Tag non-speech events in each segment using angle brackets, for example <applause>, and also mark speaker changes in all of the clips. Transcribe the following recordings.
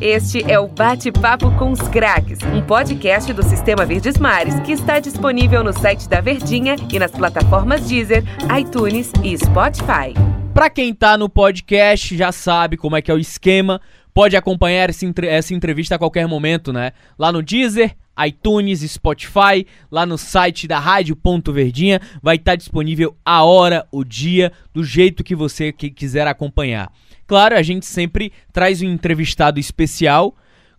Speaker 1: Este é o Bate-Papo com os Craques, um podcast do Sistema Verdes Mares que está disponível no site da Verdinha e nas plataformas Deezer, iTunes e Spotify.
Speaker 2: Para quem tá no podcast já sabe como é que é o esquema, pode acompanhar essa entrevista a qualquer momento, né? Lá no Deezer, iTunes, Spotify, lá no site da Rádio Ponto Verdinha, vai estar tá disponível a hora, o dia, do jeito que você quiser acompanhar. Claro, a gente sempre traz um entrevistado especial,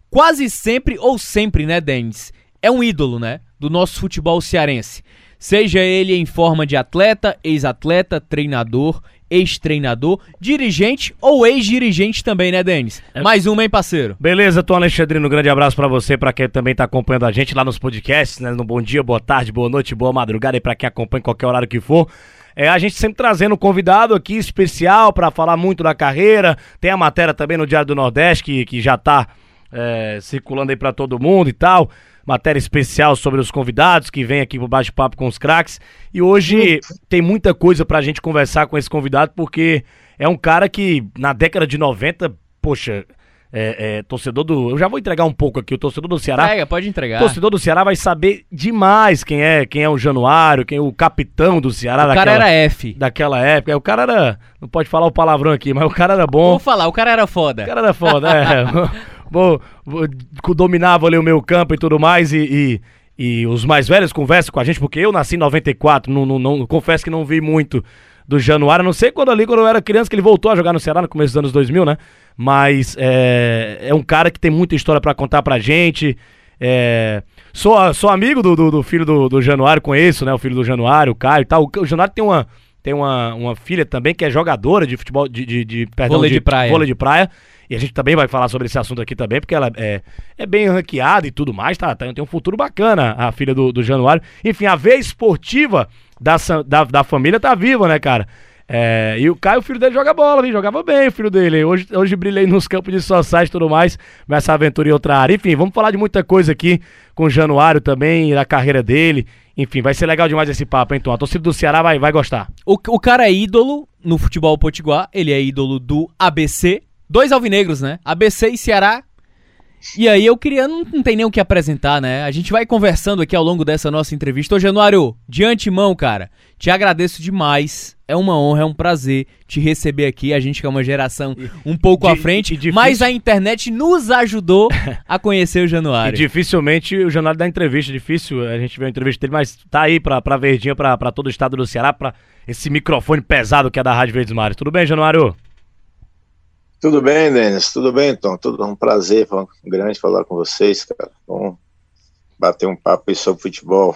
Speaker 2: quase sempre ou sempre, né, Denis? É um ídolo, né, do nosso futebol cearense. Seja ele em forma de atleta, ex-atleta, treinador, ex-treinador, dirigente ou ex-dirigente também, né, Denis? É. Mais uma, hein, parceiro?
Speaker 3: Beleza, Tom Alexandrino, um grande abraço para você, para quem também tá acompanhando a gente lá nos podcasts, né, no Bom Dia, Boa Tarde, Boa Noite, Boa Madrugada e para quem acompanha em qualquer horário que for. É, a gente sempre trazendo um convidado aqui especial para falar muito da carreira. Tem a matéria também no Diário do Nordeste que, que já tá é, circulando aí para todo mundo e tal. Matéria especial sobre os convidados que vem aqui pro bate-papo com os craques. E hoje tem muita coisa pra gente conversar com esse convidado, porque é um cara que na década de 90, poxa, é, é, torcedor do. Eu já vou entregar um pouco aqui. O torcedor do Ceará.
Speaker 2: Entrega, pode entregar.
Speaker 3: O torcedor do Ceará vai saber demais quem é, quem é o Januário, quem é o capitão do Ceará.
Speaker 2: O daquela, cara era F.
Speaker 3: Daquela época. O cara era. Não pode falar o palavrão aqui, mas o cara era bom.
Speaker 2: Vou falar, o cara era foda.
Speaker 3: O cara era foda, é. <laughs> vou, dominava ali o meu campo e tudo mais e, e, e, os mais velhos conversam com a gente, porque eu nasci em 94, não, não, não, confesso que não vi muito do Januário, não sei quando ali, quando eu era criança, que ele voltou a jogar no Ceará no começo dos anos 2000, né? Mas é, é um cara que tem muita história para contar pra gente. É, sou, sou amigo do, do, do filho do, do, Januário, conheço, né? O filho do Januário, o Caio e tal. O, o Januário tem uma, tem uma, uma filha também que é jogadora de futebol, de, de, de
Speaker 2: perdão, vôlei de, de praia.
Speaker 3: Vôlei de praia. E a gente também vai falar sobre esse assunto aqui também, porque ela é, é bem ranqueada e tudo mais, tá, tá, tem um futuro bacana, a filha do, do Januário. Enfim, a veia esportiva da, da, da família tá viva, né, cara? É, e o Caio, o filho dele, joga bola, viu? jogava bem o filho dele. Hoje, hoje brilhei nos campos de society e tudo mais, nessa aventura em outra área. Enfim, vamos falar de muita coisa aqui com o Januário também, da carreira dele. Enfim, vai ser legal demais esse papo, hein, Tom? A torcida do Ceará vai, vai gostar.
Speaker 2: O, o cara é ídolo no futebol potiguar, ele é ídolo do ABC. Dois alvinegros, né? ABC e Ceará e aí eu queria, não, não tem nem o que apresentar, né? A gente vai conversando aqui ao longo dessa nossa entrevista. Ô Januário, de antemão, cara, te agradeço demais. É uma honra, é um prazer te receber aqui. A gente que é uma geração um pouco de, à frente, mas a internet nos ajudou <laughs> a conhecer o Januário.
Speaker 3: E dificilmente o Januário dá entrevista, difícil a gente ver a entrevista dele, mas tá aí pra, pra Verdinha, pra, pra todo o estado do Ceará, pra esse microfone pesado que é da Rádio Verdes Mares. Tudo bem, Januário?
Speaker 4: Tudo bem, Denis? Tudo bem, Tom? Tudo um prazer um grande falar com vocês, cara. Bom bater um papo aí sobre futebol.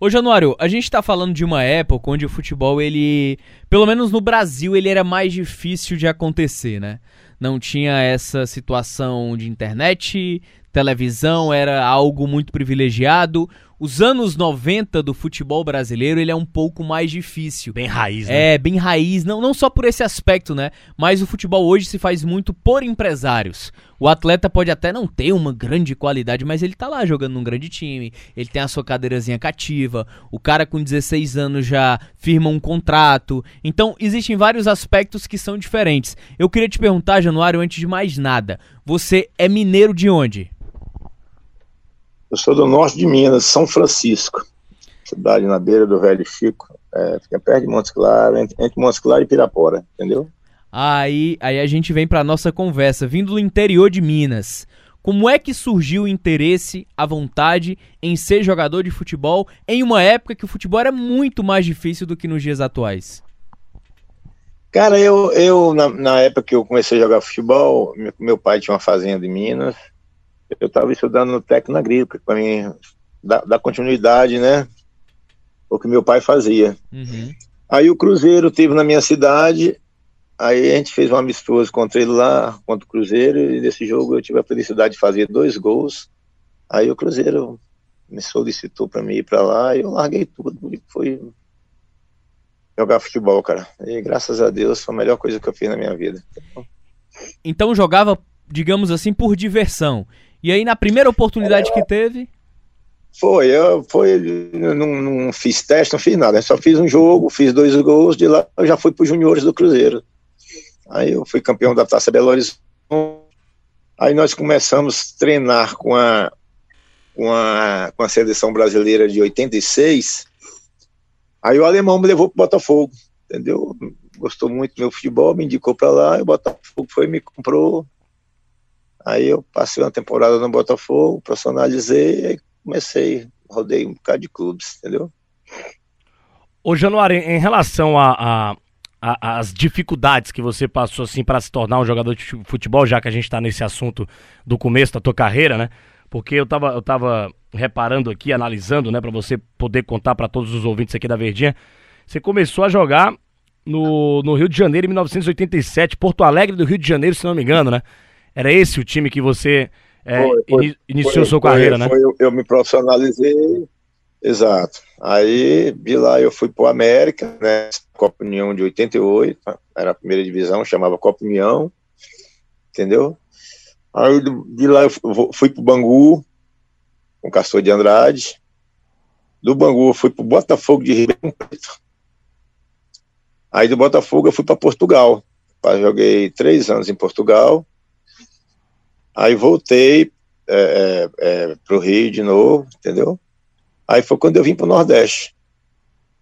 Speaker 2: Ô Januário, a gente tá falando de uma época onde o futebol, ele, pelo menos no Brasil, ele era mais difícil de acontecer, né? Não tinha essa situação de internet, televisão era algo muito privilegiado. Os anos 90 do futebol brasileiro, ele é um pouco mais difícil.
Speaker 3: Bem raiz, né?
Speaker 2: É, bem raiz, não, não só por esse aspecto, né? Mas o futebol hoje se faz muito por empresários. O atleta pode até não ter uma grande qualidade, mas ele tá lá jogando num grande time, ele tem a sua cadeirazinha cativa, o cara com 16 anos já firma um contrato. Então, existem vários aspectos que são diferentes. Eu queria te perguntar, Januário, antes de mais nada, você é mineiro de onde?
Speaker 4: Eu sou do norte de Minas, São Francisco, cidade na beira do Velho Chico, é, fica perto de Montes Claros, entre, entre Montes Claros e Pirapora, entendeu?
Speaker 2: Aí, aí a gente vem para nossa conversa, vindo do interior de Minas. Como é que surgiu o interesse, a vontade em ser jogador de futebol em uma época que o futebol era muito mais difícil do que nos dias atuais?
Speaker 4: Cara, eu, eu na, na época que eu comecei a jogar futebol, meu, meu pai tinha uma fazenda em Minas, eu estava estudando no técnico agrícola, para mim dar, dar, continuidade, né? O que meu pai fazia. Uhum. Aí o Cruzeiro teve na minha cidade, aí a gente fez um amistoso contra ele lá, contra o Cruzeiro, e nesse jogo eu tive a felicidade de fazer dois gols. Aí o Cruzeiro me solicitou para mim ir para lá, e eu larguei tudo e fui jogar futebol, cara. E graças a Deus foi a melhor coisa que eu fiz na minha vida.
Speaker 2: Então jogava, digamos assim, por diversão. E aí, na primeira oportunidade que teve.
Speaker 4: Foi, eu foi, não, não fiz teste, não fiz nada. só fiz um jogo, fiz dois gols, de lá eu já fui para os juniores do Cruzeiro. Aí eu fui campeão da Taça Belo Horizonte, Aí nós começamos a treinar com a, com a, com a seleção brasileira de 86. Aí o alemão me levou para Botafogo, entendeu? Gostou muito do meu futebol, me indicou para lá, e o Botafogo foi me comprou. Aí eu passei uma temporada no Botafogo, profissionalizei, e comecei, rodei um bocado de clubes, entendeu?
Speaker 3: Ô Januário, em relação a, a, a, as dificuldades que você passou assim para se tornar um jogador de futebol, já que a gente está nesse assunto do começo da tua carreira, né? Porque eu tava, eu tava reparando aqui, analisando, né, para você poder contar para todos os ouvintes aqui da Verdinha. Você começou a jogar no, no Rio de Janeiro em 1987, Porto Alegre do Rio de Janeiro, se não me engano, né? Era esse o time que você é, foi, foi, iniciou foi, sua carreira, né?
Speaker 4: Eu, eu me profissionalizei Exato. Aí de lá eu fui para o América, né? Copa União de 88, era a primeira divisão, chamava Copa União, entendeu? Aí de lá eu fui para o Bangu, com Castor de Andrade. Do Bangu eu fui para o Botafogo de Ribeirão Preto. Aí do Botafogo eu fui para Portugal. Joguei três anos em Portugal. Aí voltei é, é, é, para o Rio de novo, entendeu? Aí foi quando eu vim para o Nordeste.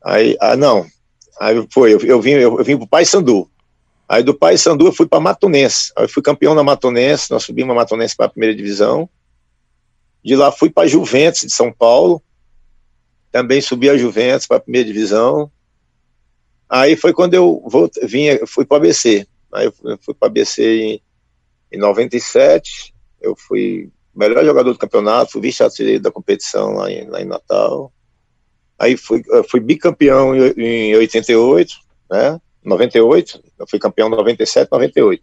Speaker 4: Aí, ah, não. Aí foi, eu, eu vim, eu, eu vim para o Pai Sandu. Aí do Pai Sandu eu fui para Matonense. Aí fui campeão na Matonense, nós subimos a Matonense para a primeira divisão. De lá fui para Juventus de São Paulo. Também subi a Juventus para a primeira divisão. Aí foi quando eu voltei, vinha, fui para ABC. Aí eu fui, para ABC em, em 97. Eu fui melhor jogador do campeonato, fui vice-artilheiro da competição lá em, lá em Natal. Aí fui, fui bicampeão em, em 88, né? 98, eu fui campeão em 97, 98.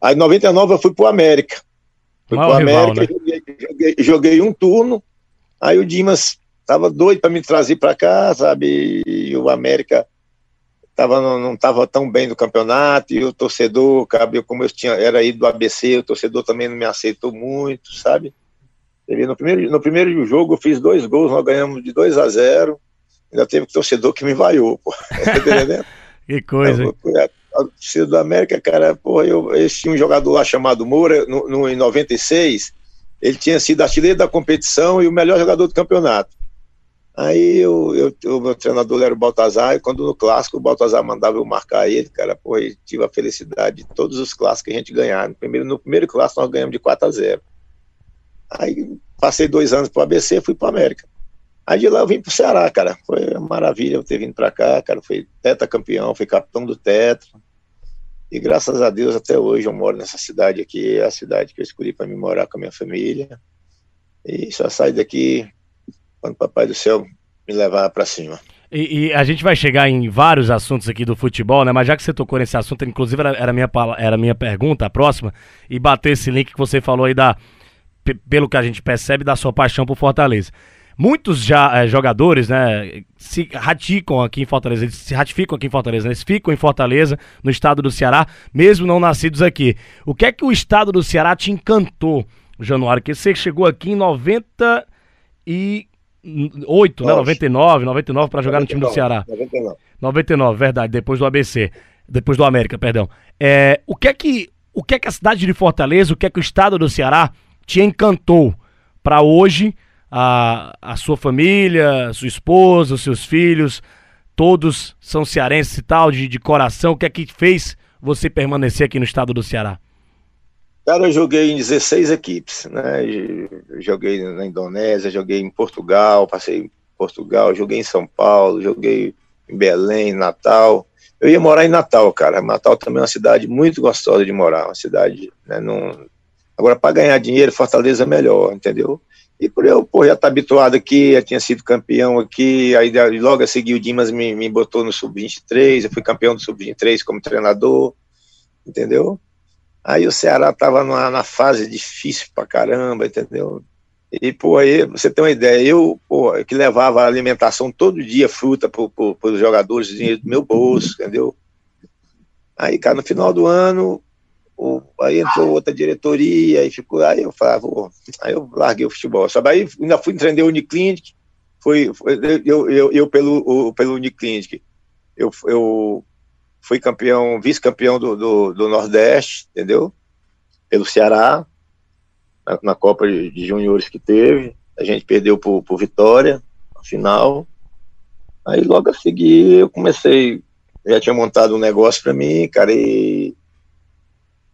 Speaker 4: Aí em 99 eu fui pro América. Fui Mal pro rival, América, né? joguei, joguei, joguei, um turno. Aí o Dimas tava doido para me trazer para cá, sabe? E o América tava, não, não tava tão bem no campeonato, e o torcedor, cabe, como eu tinha, era ido do ABC, o torcedor também não me aceitou muito, sabe? No primeiro, no primeiro jogo eu fiz dois gols, nós ganhamos de 2 a 0 ainda teve um torcedor que me vaiou, pô. <laughs> Tá
Speaker 3: que coisa. Eu,
Speaker 4: a, a torcida do América, cara, pô, eu, eu tinha um jogador lá chamado Moura, no, no, em 96, ele tinha sido artilheiro da competição e o melhor jogador do campeonato. Aí eu, eu, o meu treinador era o Baltazar, e quando no clássico o Baltazar mandava eu marcar ele, cara, pô, eu tive a felicidade de todos os clássicos que a gente ganhar. No primeiro, no primeiro clássico nós ganhamos de 4 a 0. Aí passei dois anos pro ABC fui pro América. Aí de lá eu vim pro Ceará, cara. Foi uma maravilha eu ter vindo pra cá, cara. Fui teta campeão, fui capitão do tetra. E graças a Deus até hoje eu moro nessa cidade aqui, é a cidade que eu escolhi para me morar com a minha família. E só saio daqui quando o Papai do Céu me levar para cima.
Speaker 3: E, e, a gente vai chegar em vários assuntos aqui do futebol, né? Mas já que você tocou nesse assunto, inclusive era, era, minha, era minha pergunta, a próxima, e bater esse link que você falou aí da, pelo que a gente percebe, da sua paixão por Fortaleza. Muitos já é, jogadores, né, se raticam aqui em Fortaleza, eles se ratificam aqui em Fortaleza, né? eles ficam em Fortaleza, no estado do Ceará, mesmo não nascidos aqui. O que é que o estado do Ceará te encantou, Januário? Que você chegou aqui em 90 e 8, né? 99, 99 para jogar 99, no time do Ceará. 99. 99, verdade, depois do ABC, depois do América, perdão. É, o que é que o que é que a cidade de Fortaleza, o que é que o estado do Ceará te encantou para hoje a, a sua família, a sua esposa, os seus filhos, todos são cearenses e tal, de, de coração, o que é que fez você permanecer aqui no estado do Ceará?
Speaker 4: Cara, eu joguei em 16 equipes, né? Joguei na Indonésia, joguei em Portugal, passei em Portugal, joguei em São Paulo, joguei em Belém, Natal. Eu ia morar em Natal, cara. Natal também é uma cidade muito gostosa de morar, uma cidade, né? Num... Agora, para ganhar dinheiro, Fortaleza é melhor, entendeu? E por eu pô, já tá habituado aqui, já tinha sido campeão aqui, aí logo a seguir o Dimas me, me botou no Sub-23, eu fui campeão do Sub-23 como treinador, entendeu? Aí o Ceará tava numa, na fase difícil pra caramba, entendeu? E, pô, aí você tem uma ideia, eu, pô, que levava alimentação todo dia, fruta para os jogadores, dinheiro do meu bolso, entendeu? Aí, cara, no final do ano, o, aí entrou outra diretoria, aí ficou, aí eu falava, pô, aí eu larguei o futebol. Só aí ainda fui entender o Uniclinic, foi, foi eu, eu, eu, pelo, o, pelo Uniclinic, eu, eu fui campeão, vice-campeão do, do, do, Nordeste, entendeu? Pelo Ceará. na, na Copa de Juniores que teve. A gente perdeu por, por Vitória, na final. Aí logo a seguir eu comecei, já tinha montado um negócio para mim, cara, e,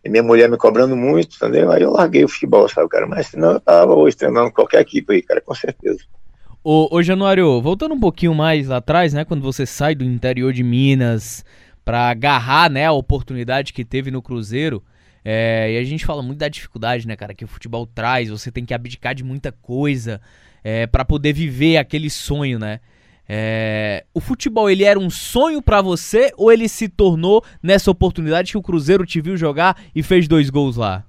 Speaker 4: e, minha mulher me cobrando muito, entendeu? Aí eu larguei o futebol, sabe, cara? Mas senão eu tava hoje treinando qualquer equipe aí, cara, com certeza.
Speaker 2: Ô, ô Januário, voltando um pouquinho mais lá atrás, né, quando você sai do interior de Minas para agarrar, né, a oportunidade que teve no Cruzeiro, é, e a gente fala muito da dificuldade, né, cara, que o futebol traz, você tem que abdicar de muita coisa é, para poder viver aquele sonho, né? É, o futebol ele era um sonho para você ou ele se tornou nessa oportunidade que o Cruzeiro te viu jogar e fez dois gols lá?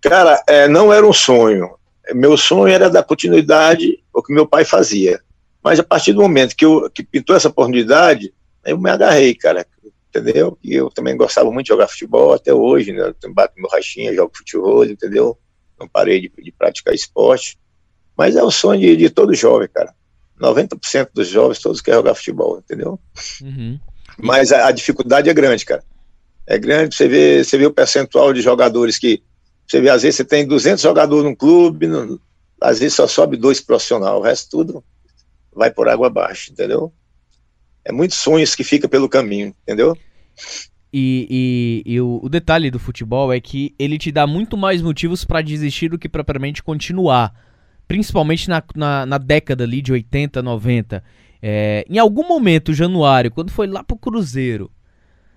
Speaker 4: Cara, é, não era um sonho. Meu sonho era dar continuidade ao que meu pai fazia. Mas a partir do momento que, eu, que pintou essa oportunidade, eu me agarrei, cara entendeu? E eu também gostava muito de jogar futebol até hoje, né? Eu bato meu rachinha, jogo futebol, entendeu? Não parei de, de, praticar esporte. Mas é o sonho de, de todo jovem, cara. 90% dos jovens todos querem jogar futebol, entendeu? Uhum. Mas a, a, dificuldade é grande, cara. É grande, você vê, você vê o percentual de jogadores que. Você vê, às vezes você tem 200 jogadores num clube, no, às vezes só sobe dois profissionais, o resto tudo vai por água abaixo, entendeu? É muitos sonhos que fica pelo caminho, entendeu?
Speaker 2: E, e, e o, o, detalhe do futebol é que ele te dá muito mais motivos para desistir do que propriamente continuar. Principalmente na, na, na década ali de 80, 90. É, em algum momento, Januário, quando foi lá pro Cruzeiro,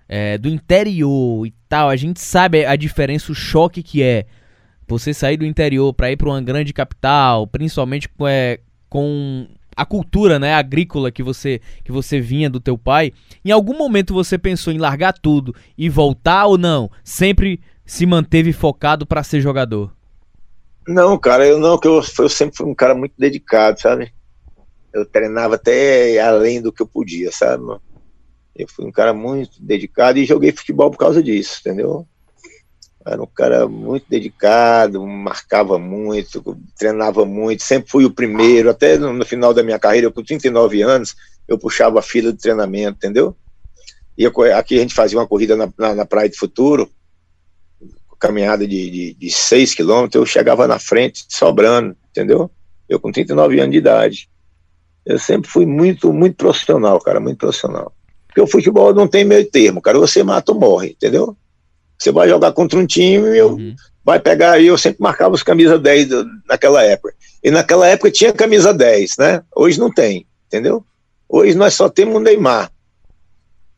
Speaker 2: é, do interior e tal, a gente sabe a diferença, o choque que é você sair do interior para ir para uma grande capital, principalmente é, com a cultura, né, agrícola que você que você vinha do teu pai, em algum momento você pensou em largar tudo e voltar ou não? Sempre se manteve focado para ser jogador?
Speaker 4: Não, cara, eu não, que eu, eu sempre fui um cara muito dedicado, sabe? Eu treinava até além do que eu podia, sabe? Eu fui um cara muito dedicado e joguei futebol por causa disso, entendeu? Era um cara muito dedicado, marcava muito, treinava muito, sempre fui o primeiro, até no, final da minha carreira, com 39 anos, eu puxava a fila de treinamento, entendeu? E eu, aqui a gente fazia uma corrida na, na, na Praia de Futuro, caminhada de, de 6 quilômetros, eu chegava na frente, sobrando, entendeu? Eu com 39 anos de idade. Eu sempre fui muito, muito profissional, cara, muito profissional. Porque o futebol não tem meio termo, cara, você mata ou morre, entendeu? Você vai jogar contra um time e eu uhum. vai pegar aí, eu sempre marcava os camisa 10 naquela época. E naquela época tinha camisa 10, né? Hoje não tem, entendeu? Hoje nós só temos o Neymar.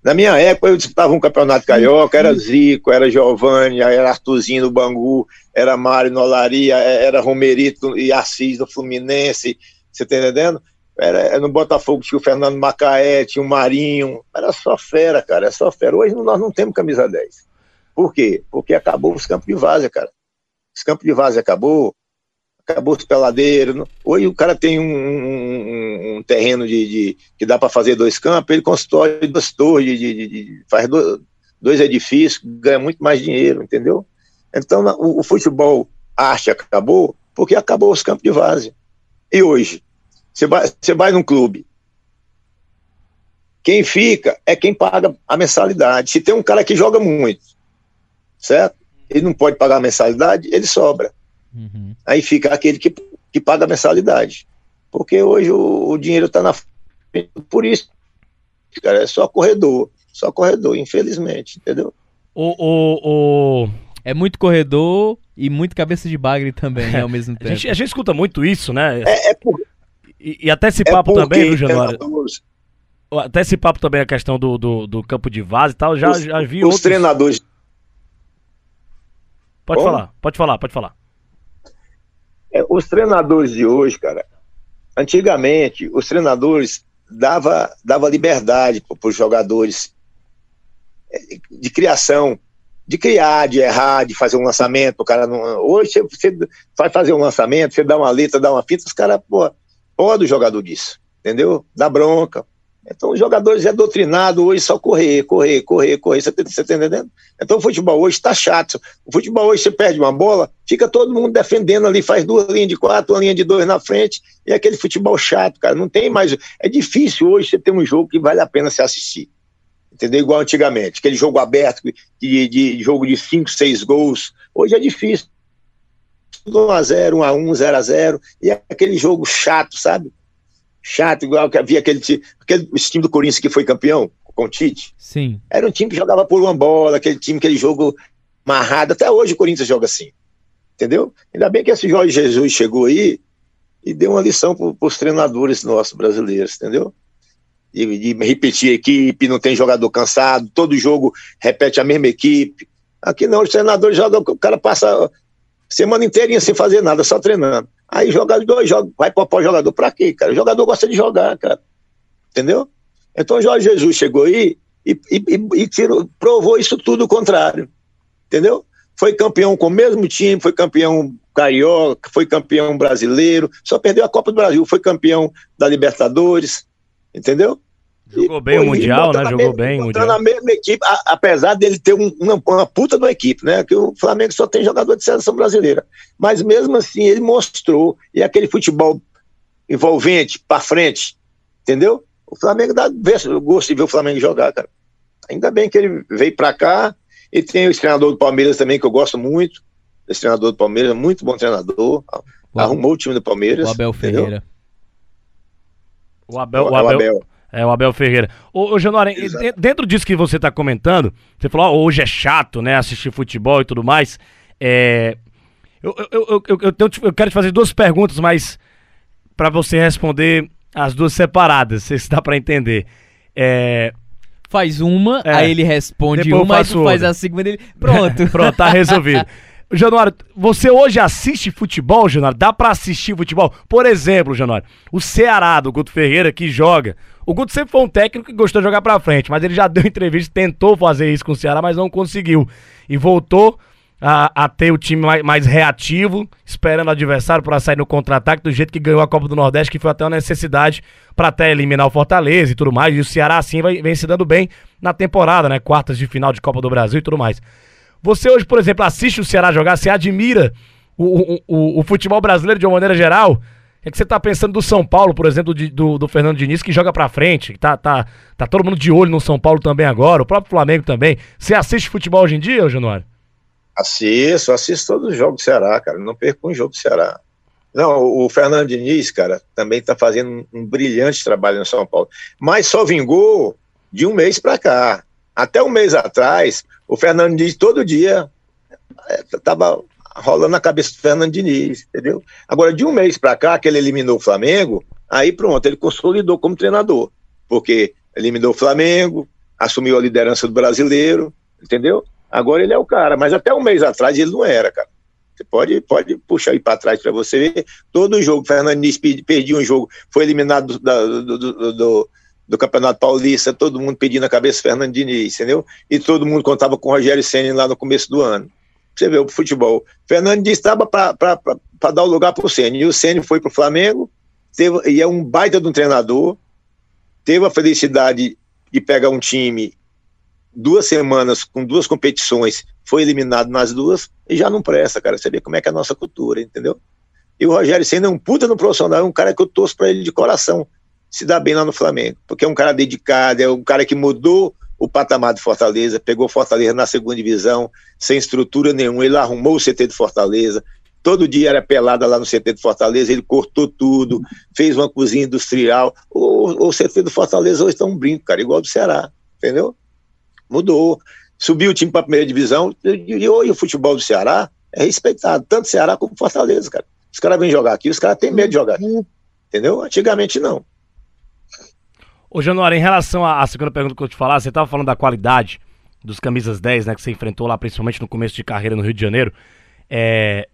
Speaker 4: Na minha época eu disputava um campeonato carioca, era Zico, era Giovanni, era Artuzinho do Bangu, era Mário Nolaria, era Romerito e Assis do Fluminense, você tá entendendo? Era, no Botafogo tinha o Fernando Macaé, tinha o Marinho, era só fera, cara, é só fera. Hoje nós não temos camisa 10. Por quê? Porque acabou os campos de várzea, cara. Os campos de várzea acabou, acabou os peladeiros. Hoje o cara tem um, um, um terreno de, de, que dá para fazer dois campos, ele constrói duas torres, de, de, faz dois, dois edifícios, ganha muito mais dinheiro, entendeu? Então o, o futebol arte acabou porque acabou os campos de várzea. E hoje, você vai, você vai num clube, quem fica é quem paga a mensalidade. Se tem um cara que joga muito, certo? Ele não pode pagar a mensalidade, ele sobra. Uhum. Aí fica aquele que, que paga a mensalidade. Porque hoje o, o dinheiro está na frente. Por isso, cara, é só corredor. Só corredor, infelizmente, entendeu?
Speaker 2: O, o, o... É muito corredor e muito cabeça de bagre também, né, ao mesmo tempo.
Speaker 3: A gente, a gente escuta muito isso, né?
Speaker 4: É, é por...
Speaker 3: e, e, até esse é papo também, viu, Januário? Até esse papo também, a questão do, do, do campo de vaso e tal, já, os, já vi
Speaker 4: Os outros... treinadores
Speaker 3: Pode Como? falar, pode falar, pode falar.
Speaker 4: É, os treinadores de hoje, cara, antigamente os treinadores dava, dava liberdade para os jogadores é, de criação, de criar, de errar, de fazer um lançamento. O cara não, hoje você vai fazer um lançamento, você dá uma letra, dá uma fita, os caras, pô, pode o jogador disso, entendeu? Dá bronca, então os jogadores é doutrinado hoje só correr, correr, correr, correr. Você está tá entendendo? Então o futebol hoje está chato. O futebol hoje você perde uma bola, fica todo mundo defendendo ali, faz duas linhas de quatro, uma linha de dois na frente, e é aquele futebol chato, cara. Não tem mais. É difícil hoje você ter um jogo que vale a pena se assistir. Entendeu? Igual antigamente, aquele jogo aberto, de, de, jogo de cinco, seis gols. Hoje é difícil tudo 1x0, 1x1, 0x0, e aquele jogo chato, sabe? Chato, igual que havia aquele, aquele esse time do Corinthians que foi campeão com o Tite.
Speaker 2: Sim.
Speaker 4: Era um time que jogava por uma bola, aquele time, aquele jogo amarrado. Até hoje o Corinthians joga assim. Entendeu? Ainda bem que esse Jorge Jesus chegou aí e deu uma lição para os treinadores nossos brasileiros, entendeu? De, de repetir a equipe, não tem jogador cansado, todo jogo repete a mesma equipe. Aqui não, os treinadores jogam, o cara passa semana inteirinha sem fazer nada, só treinando. Aí joga dois vai para o jogador. Para quê, cara? O jogador gosta de jogar, cara. Entendeu? Então Jorge Jesus chegou aí e, e, e, e tirou, provou isso tudo o contrário. Entendeu? Foi campeão com o mesmo time, foi campeão carioca, foi campeão brasileiro, só perdeu a Copa do Brasil, foi campeão da Libertadores, entendeu?
Speaker 3: Jogou bem o Mundial, né? Jogou bem o Mundial.
Speaker 4: na mesma equipe, a, apesar dele ter um, uma, uma, puta de uma equipe, né? Que o Flamengo só tem jogador de seleção brasileira. Mas mesmo assim, ele mostrou, e aquele futebol envolvente, para frente, entendeu? O Flamengo dá gosto de ver o Flamengo jogar, cara. Ainda bem que ele veio para cá, e tem o treinador do Palmeiras também, que eu gosto muito. Esse treinador do Palmeiras, muito bom treinador. O arrumou o time do Palmeiras.
Speaker 2: O Abel Ferreira.
Speaker 3: O Abel, o Abel, o Abel. É, o Abel Ferreira. Ô, ô Januário, dentro disso que você está comentando, você falou, oh, hoje é chato, né, assistir futebol e tudo mais. É, eu, eu, eu, eu, eu, eu quero te fazer duas perguntas, mas para você responder as duas separadas, <laughs> se dá para entender. É,
Speaker 2: faz uma, é, aí ele responde uma, aí tu faz a segunda ele. Pronto. <laughs>
Speaker 3: Pronto, tá resolvido. <laughs> Januário, você hoje assiste futebol, Januário? Dá para assistir futebol? Por exemplo, Januário, o Ceará do Guto Ferreira que joga. O Guto sempre foi um técnico que gostou de jogar pra frente, mas ele já <laughs> deu entrevista, tentou fazer isso com o Ceará, mas não conseguiu. E voltou a, a ter o time mais, mais reativo, esperando o adversário para sair no contra-ataque, do jeito que ganhou a Copa do Nordeste, que foi até uma necessidade para até eliminar o Fortaleza e tudo mais. E o Ceará, assim, vai, vem se dando bem na temporada, né? Quartas de final de Copa do Brasil e tudo mais. Você hoje, por exemplo, assiste o Ceará jogar, você admira o, o, o, o futebol brasileiro de uma maneira geral? O que, é que você tá pensando do São Paulo, por exemplo, de, do, do Fernando Diniz, que joga pra frente, tá, tá, tá todo mundo de olho no São Paulo também agora, o próprio Flamengo também. Você assiste futebol hoje em dia, Januário?
Speaker 4: Assisto, assisto todos os jogos do Ceará, cara. Não perco um jogo do Ceará. Não, o Fernando Diniz, cara, também está fazendo um, brilhante trabalho no São Paulo. Mas só vingou de um mês para cá. Até um mês atrás, o Fernando Diniz todo dia estava é, rolando na cabeça do Fernando Diniz, entendeu? Agora, de um mês para cá, que ele eliminou o Flamengo, aí pronto, ele consolidou como treinador. Porque eliminou o Flamengo, assumiu a liderança do brasileiro, entendeu? Agora ele é o cara, mas até um mês atrás ele não era, cara. Você pode, pode puxar aí para trás para você ver. Todo jogo, Fernando Diniz perdia um jogo, foi eliminado do, do, do, do, do Campeonato Paulista, todo mundo pedindo a cabeça do Fernando Diniz, entendeu? E todo mundo contava com o Rogério Senna lá no começo do ano. Você vê o futebol. Fernando Diniz estava para dar o lugar para o Senna. E o Senna foi para o Flamengo, teve, e é um baita de um treinador, teve a felicidade de pegar um time duas semanas com duas competições, foi eliminado nas duas e já não presta, cara. Você vê como é que é a nossa cultura, entendeu? E o Rogério Senna é um puta no profissional, é um cara que eu torço para ele de coração se dar bem lá no Flamengo, porque é um cara dedicado, é um cara que mudou o patamar de Fortaleza, pegou Fortaleza na segunda divisão, sem estrutura nenhuma, ele arrumou o CT de Fortaleza, todo dia era pelada lá no CT de Fortaleza, ele cortou tudo, fez uma cozinha industrial, o, o CT do Fortaleza hoje está um brinco, cara, igual do Ceará, entendeu? mudou. Subiu o time para a primeira divisão e, e hoje o futebol do Ceará é respeitado, tanto Ceará como Fortaleza, cara. Os caras vêm jogar aqui, os caras têm medo de jogar aqui. Entendeu? Antigamente não.
Speaker 3: Ô, Januário, em relação à, segunda pergunta que eu te falar, você estava falando da qualidade dos camisas 10, né, que você enfrentou lá, principalmente no começo de carreira no Rio de Janeiro. É,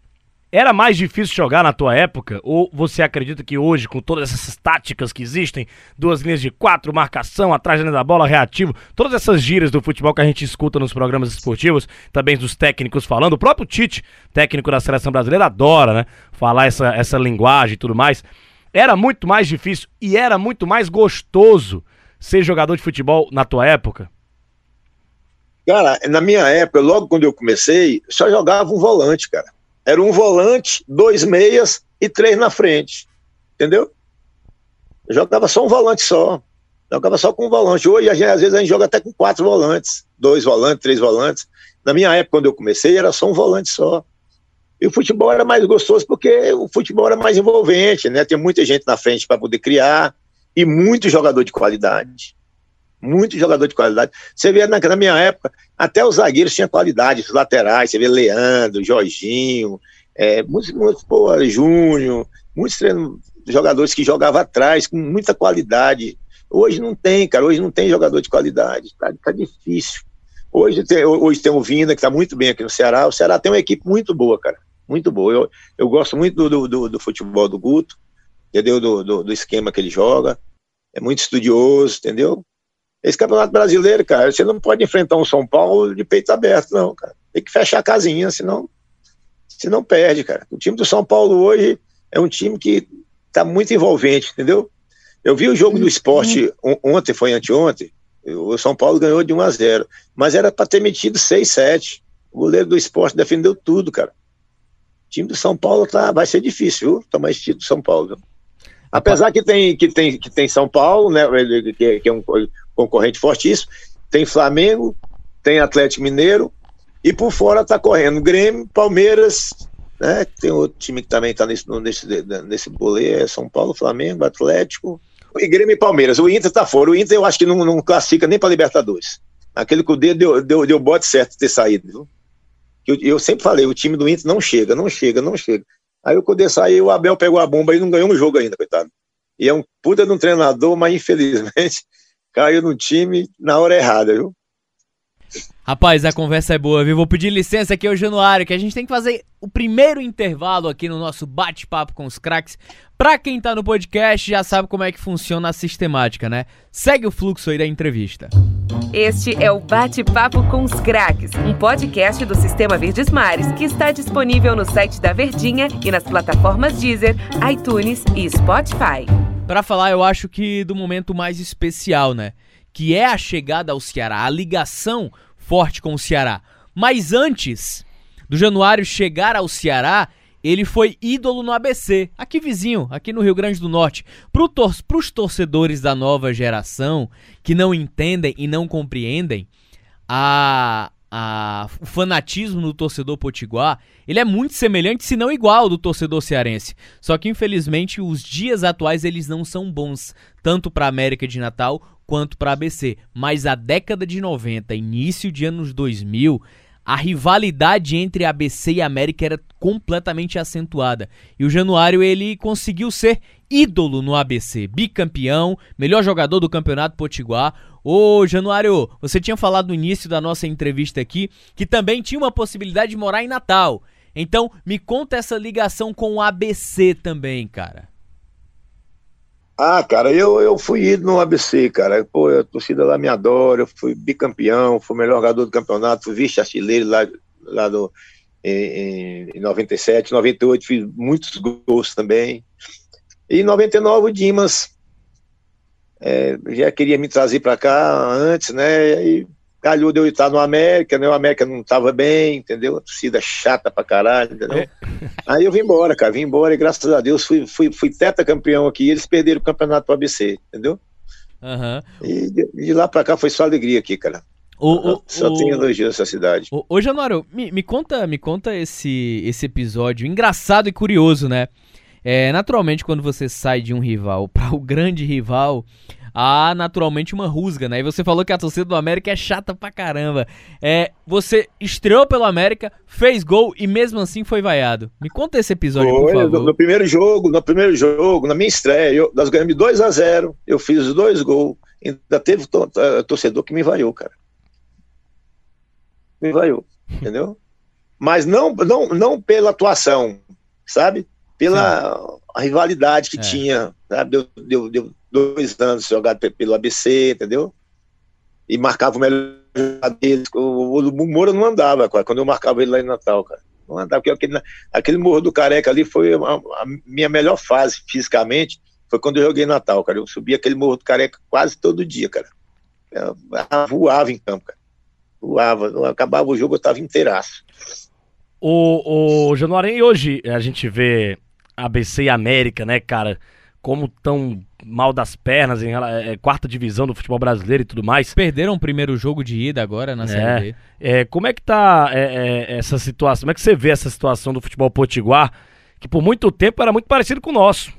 Speaker 3: era mais difícil jogar na tua época? Ou você acredita que hoje, com todas essas táticas que existem, duas linhas de quatro, marcação, atrás da bola, reativo, todas essas gírias do futebol que a gente escuta nos programas esportivos, também dos técnicos falando, o próprio Tite, técnico da seleção brasileira, adora, né? Falar essa, essa linguagem e tudo mais. Era muito mais difícil e era muito mais gostoso ser jogador de futebol na tua época?
Speaker 4: Cara, na minha época, logo quando eu comecei, só jogava um volante, cara. Era um volante, dois meias e três na frente. Entendeu? Eu jogava só um volante só. Jogava só com um volante. Hoje, às vezes, a gente joga até com quatro volantes. Dois volantes, três volantes. Na minha época, quando eu comecei, era só um volante só. E o futebol era mais gostoso porque o futebol era mais envolvente, né? Tinha muita gente na frente para poder criar e muito jogador de qualidade. Muito jogador de qualidade. Você vê na, na minha época, até os zagueiros tinham qualidade, os laterais, você vê Leandro, Jorginho, é, muitos, muitos pô, Júnior, muitos jogadores que jogavam atrás com muita qualidade. Hoje não tem, cara, hoje não tem jogador de qualidade, tá, tá difícil. Hoje tem, hoje tem o Vinda, que está muito bem aqui no Ceará. O Ceará tem uma equipe muito boa, cara muito boa. Eu, eu gosto muito do, do, do futebol do Guto, entendeu? Do, do, do, esquema que ele joga. É muito estudioso, entendeu? Esse campeonato brasileiro, cara, você não pode enfrentar um São Paulo de peito aberto, não, cara. Tem que fechar a casinha, senão, senão perde, cara. O time do São Paulo hoje é um time que tá muito envolvente, entendeu? Eu vi o jogo do esporte ontem, foi anteontem. O São Paulo ganhou de 1 a 0 mas era para ter metido 6 7 O goleiro do esporte defendeu tudo, cara. Time do São Paulo tá, vai ser difícil, viu? Tomar esse título do São Paulo. Apesar que tem, que, tem, que tem São Paulo, né? Que, que é um concorrente fortíssimo, tem Flamengo, tem Atlético Mineiro, e por fora tá correndo Grêmio, Palmeiras, né? Tem outro time que também tá nesse, nesse, nesse bolê, é São Paulo, Flamengo, Atlético, e Grêmio e Palmeiras. O Inter tá fora. O Inter eu acho que não, não classifica nem para Libertadores. Aquele que o deu, deu, deu bote certo ter saído, viu? Eu, eu sempre falei, o time do Inter não chega, não chega, não chega. Aí o Cudê saiu, o Abel pegou a bomba e não ganhou um jogo ainda, coitado. E é um puta de um treinador, mas infelizmente <laughs> caiu no time na hora errada, viu?
Speaker 2: Rapaz, a conversa é boa, viu? Vou pedir licença aqui ao Januário, que a gente tem que fazer o primeiro intervalo aqui no nosso bate-papo com os craques. Pra quem tá no podcast, já sabe como é que funciona a sistemática, né? Segue o fluxo aí da entrevista.
Speaker 1: Este é o Bate-Papo com os Craques, um podcast do Sistema Verdes Mares que está disponível no site da Verdinha e nas plataformas Deezer, iTunes e Spotify.
Speaker 2: Para falar, eu acho que do momento mais especial, né? Que é a chegada ao Ceará, a ligação forte com o Ceará. Mas antes do Januário chegar ao Ceará, ele foi ídolo no ABC, aqui vizinho, aqui no Rio Grande do Norte. Para tor os torcedores da nova geração que não entendem e não compreendem a, a, o fanatismo do torcedor potiguar, ele é muito semelhante, se não igual do torcedor cearense. Só que infelizmente os dias atuais eles não são bons, tanto para a América de Natal quanto para a ABC. Mas a década de 90, início de anos 2000, a rivalidade entre ABC e América era completamente acentuada. E o Januário ele conseguiu ser ídolo no ABC, bicampeão, melhor jogador do Campeonato Potiguar. Ô Januário, você tinha falado no início da nossa entrevista aqui que também tinha uma possibilidade de morar em Natal. Então, me conta essa ligação com o ABC também, cara.
Speaker 4: Ah, cara, eu, eu fui ido no ABC, cara. Pô, a torcida lá me adora, eu fui bicampeão, fui melhor jogador do campeonato, fui vice-artilheiro lá, lá do, em, em 97, 98 fiz muitos gols também. E em 99 o Dimas é, já queria me trazer para cá antes, né? E calhou de eu estar no América, né? O América não estava bem, entendeu? A torcida chata pra caralho, entendeu? É. Aí eu vim embora, cara, vim embora e graças a Deus fui, fui, fui teta campeão aqui eles perderam o campeonato pro ABC, entendeu?
Speaker 2: Uhum.
Speaker 4: E de, de, lá pra cá foi só alegria aqui, cara. O, o, só o, tem elogio essa cidade.
Speaker 2: Ô, ô Januário, me, me, conta, me conta esse, esse episódio engraçado e curioso, né? É, naturalmente, quando você sai de um rival para o grande rival, há naturalmente uma rusga, né? E você falou que a torcida do América é chata pra caramba. É, você estreou pelo América, fez gol e mesmo assim foi vaiado. Me conta esse episódio, foi, por favor.
Speaker 4: No, no, primeiro jogo, no primeiro jogo, na minha estreia, eu, nós ganhamos 2 a 0 eu fiz dois gols. Ainda teve to, torcedor que me vaiou, cara. Me vaiou, <laughs> entendeu? Mas não, não, não pela atuação, sabe? Pela rivalidade que é. tinha? Deu, deu, deu dois anos jogado pelo ABC, entendeu? E marcava o melhor dele. O, o Moura não andava, cara, quando eu marcava ele lá em Natal, cara. Não andava, porque aquele, aquele Morro do Careca ali foi a, a, minha melhor fase fisicamente, foi quando eu joguei em Natal, cara. Eu subia aquele Morro do Careca quase todo dia, cara. Eu, eu voava em campo, cara. Voava. Acabava o jogo, eu tava inteiraço.
Speaker 3: O, o Januário, e hoje a gente vê ABC e América, né, cara? como tão mal das pernas em é, quarta divisão do futebol brasileiro e tudo mais.
Speaker 2: Perderam o primeiro jogo de ida agora na Série
Speaker 3: B. É, como é que tá é, é, essa situação? Como é que você vê essa situação do futebol potiguar, que por muito tempo era muito parecido com o nosso?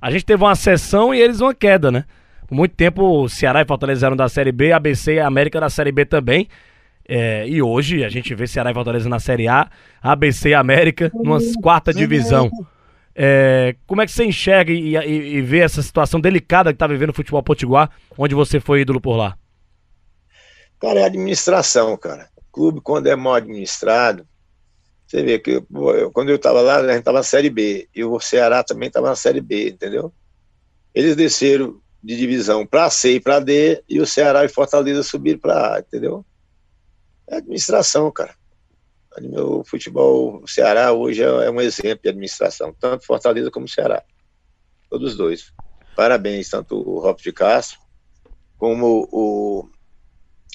Speaker 3: A gente teve uma sessão e eles uma queda, né? Por muito tempo, Ceará e Fortaleza eram da Série B, ABC e América da Série B também. É, e hoje a gente vê Ceará e Fortaleza na Série A, ABC e América numa quarta divisão. É, como é que você enxerga e, e, e, vê essa situação delicada que está vivendo o futebol potiguar, onde você foi ídolo por lá?
Speaker 4: Cara, é administração, cara. O clube, quando é mal administrado, você vê que eu, quando eu estava lá, a gente estava na Série B, e o Ceará também estava na Série B, entendeu? Eles desceram de divisão para C e para D, e o Ceará e Fortaleza subiram para A, entendeu? É administração, cara. O futebol, o Ceará hoje é, é um exemplo de administração, tanto Fortaleza como Ceará. Todos os dois. Parabéns, tanto o Rob de Castro como o,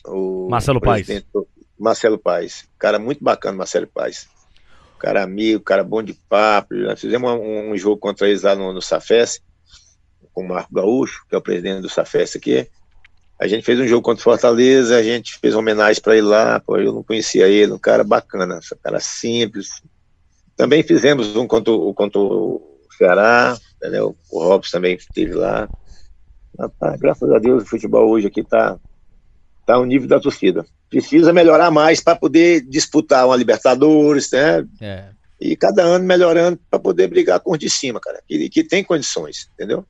Speaker 3: o Marcelo Paes.
Speaker 4: Marcelo Paes. Cara muito bacana, Marcelo Paes. Cara amigo, cara bom de papo. Nós fizemos um, um jogo contra eles lá no, no Safes, com o Marco Gaúcho, que é o presidente do Safes aqui. A gente fez um jogo contra o Fortaleza, a gente fez uma homenagem para ele lá, pô, eu não conhecia ele, um cara bacana, um cara simples. Também fizemos um contra, contra o Ceará, entendeu? o Robson também esteve lá. Rapaz, graças a Deus o futebol hoje aqui tá, tá ao nível da torcida. Precisa melhorar mais para poder disputar uma Libertadores, né? É. E cada ano melhorando para poder brigar com os de cima, cara, que, que tem condições, entendeu?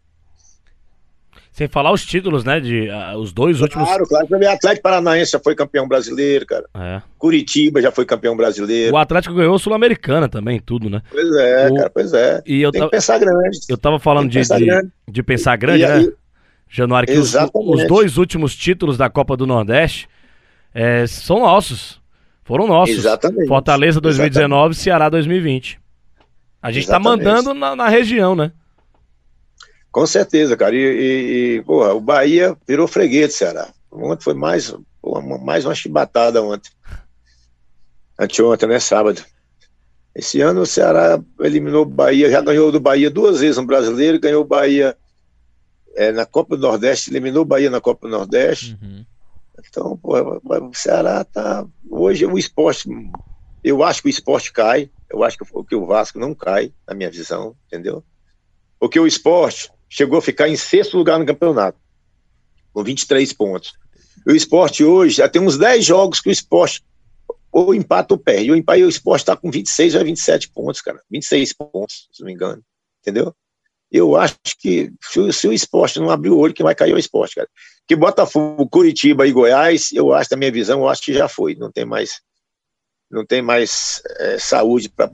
Speaker 3: Sem falar os títulos, né? De, uh, os dois
Speaker 4: claro,
Speaker 3: últimos.
Speaker 4: Claro, claro. O Atlético Paranaense já foi campeão brasileiro, cara. É. Curitiba já foi campeão brasileiro.
Speaker 3: O Atlético ganhou a Sul-Americana também, tudo, né?
Speaker 4: Pois é, o... cara, pois é.
Speaker 3: E eu Tem tava... que pensar grande. Eu tava falando de, pensar de, grande. de, pensar grande, e, né? E... Januário, que os, os, dois últimos títulos da Copa do Nordeste é, são nossos. Foram nossos. Exatamente. Fortaleza 2019, Exatamente. Ceará 2020. A gente Exatamente. tá mandando na, na região, né?
Speaker 4: Com certeza, cara. E, e, e porra, o Bahia virou freguês do Ceará. Ontem foi mais, porra, mais uma chibatada ontem. Anteontem, né? Sábado. Esse ano o Ceará eliminou o Bahia, já ganhou do Bahia duas vezes no brasileiro, ganhou o Bahia é, na Copa do Nordeste, eliminou o Bahia na Copa do Nordeste. Uhum. Então, porra, o Ceará tá. Hoje o esporte. Eu acho que o esporte cai. Eu acho que o Vasco não cai, na minha visão, entendeu? Porque o esporte chegou a ficar em sexto lugar no campeonato, com 23 pontos. O esporte hoje já tem uns 10 jogos que o esporte ou empata ou perde. O empate, o esporte está com 26 ou 27 pontos, cara. 26 pontos, se não me engano. Entendeu? Eu acho que se, o esporte não abrir o olho, quem vai cair é o esporte, cara. Que Botafogo, Curitiba e Goiás, eu acho, da minha visão, eu acho que já foi. Não tem mais, não tem mais é, saúde para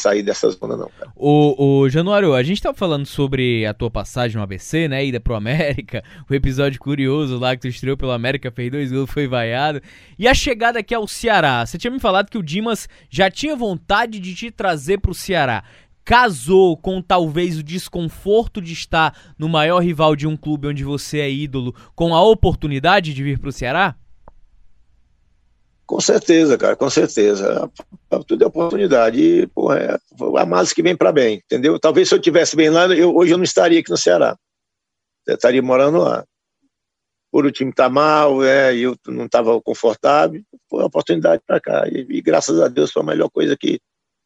Speaker 4: sair dessa zona, não. Cara.
Speaker 2: O, o Januário, a gente tava falando sobre a tua passagem no ABC, né? Ida pro América, <laughs> o episódio curioso lá que tu estreou pelo América, fez dois gols, foi vaiado. E a chegada aqui ao Ceará. Você tinha me falado que o Dimas já tinha vontade de te trazer pro Ceará. Casou com talvez o desconforto de estar no maior rival de um clube onde você é ídolo, com a oportunidade de vir pro Ceará?
Speaker 4: Com certeza, cara, com certeza. Tudo é oportunidade. E, porra, é a mais que vem para bem, entendeu? Talvez se eu tivesse bem lá, eu, hoje eu não estaria aqui no Ceará. Eu estaria morando lá. Por o time estar tá mal, é, eu não estava confortável, foi uma oportunidade para cá. E, e, graças a Deus foi a melhor coisa que,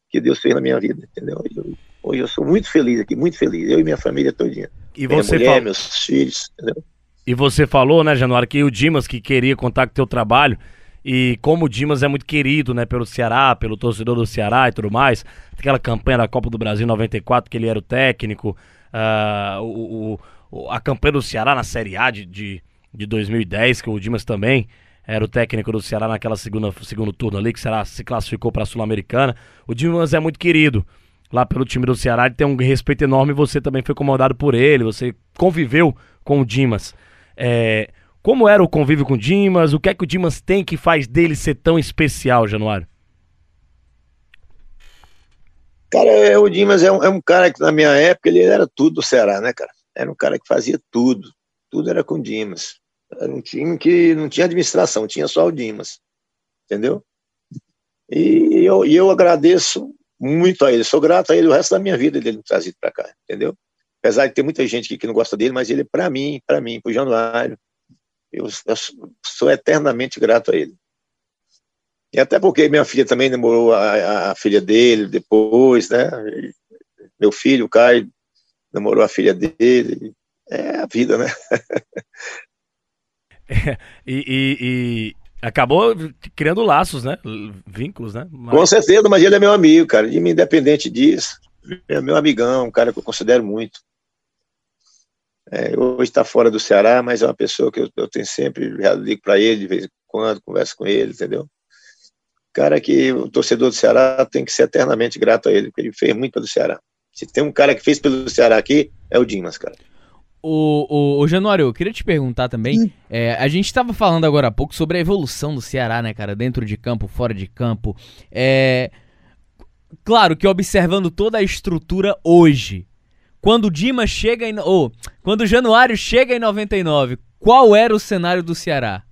Speaker 4: que Deus fez na minha vida, entendeu? Eu, hoje eu sou muito feliz aqui, muito feliz. Eu e minha família todinha.
Speaker 3: E minha você
Speaker 4: mulher, meus filhos, entendeu?
Speaker 3: E você falou, né, Januário, que o Dimas que queria contar com o teu trabalho e como o Dimas é muito querido, né, pelo Ceará, pelo torcedor do Ceará e tudo mais, aquela campanha da Copa do Brasil 94 que ele era o técnico, uh, o, o, a campanha do Ceará na Série A de, de, de 2010, que o Dimas também era o técnico do Ceará naquela segunda segundo turno ali, que o Ceará se classificou para a Sul-Americana. O Dimas é muito querido lá pelo time do Ceará, ele tem um respeito enorme, você também foi comandado por ele, você conviveu com o Dimas. É, como era o convívio com o Dimas? O que é que o Dimas tem que faz dele ser tão especial, Januário?
Speaker 4: Cara, é, o Dimas é um, é um, cara que na minha época ele era tudo do Ceará, né, cara? Era um cara que fazia tudo. Tudo era com o Dimas. Era um time que não tinha administração, tinha só o Dimas. Entendeu? E eu, e eu agradeço muito a ele. Sou grato a ele o resto da minha vida dele trazido para cá, entendeu? apesar de ter muita gente que, que não gosta dele, mas ele, para mim, para mim, para o Januário, eu, eu, sou eternamente grato a ele. E até porque minha filha também namorou a, a filha dele depois, né? Meu filho, o Caio, namorou a filha dele. É a vida, né?
Speaker 3: É, <laughs> e, e, e, acabou criando laços, né? Vínculos, né?
Speaker 4: Mas... Com certeza, mas ele é meu amigo, cara. E independente disso, é meu amigão, um cara que eu considero muito. É, hoje está fora do Ceará, mas é uma pessoa que eu, eu tenho sempre, já ligo para ele de vez em quando, converso com ele, entendeu? Cara que o torcedor do Ceará tem que ser eternamente grato a ele, porque ele fez muito pelo Ceará. Se tem um cara que fez pelo Ceará aqui, é o Dimas, cara.
Speaker 2: O, o, o Januário, eu queria te perguntar também. É, a gente estava falando agora há pouco sobre a evolução do Ceará, né, cara? Dentro de campo, fora de campo. É. Claro que observando toda a estrutura hoje, quando o Dimas chega em. Ou, quando o Januário chega em 99, qual era o cenário do Ceará?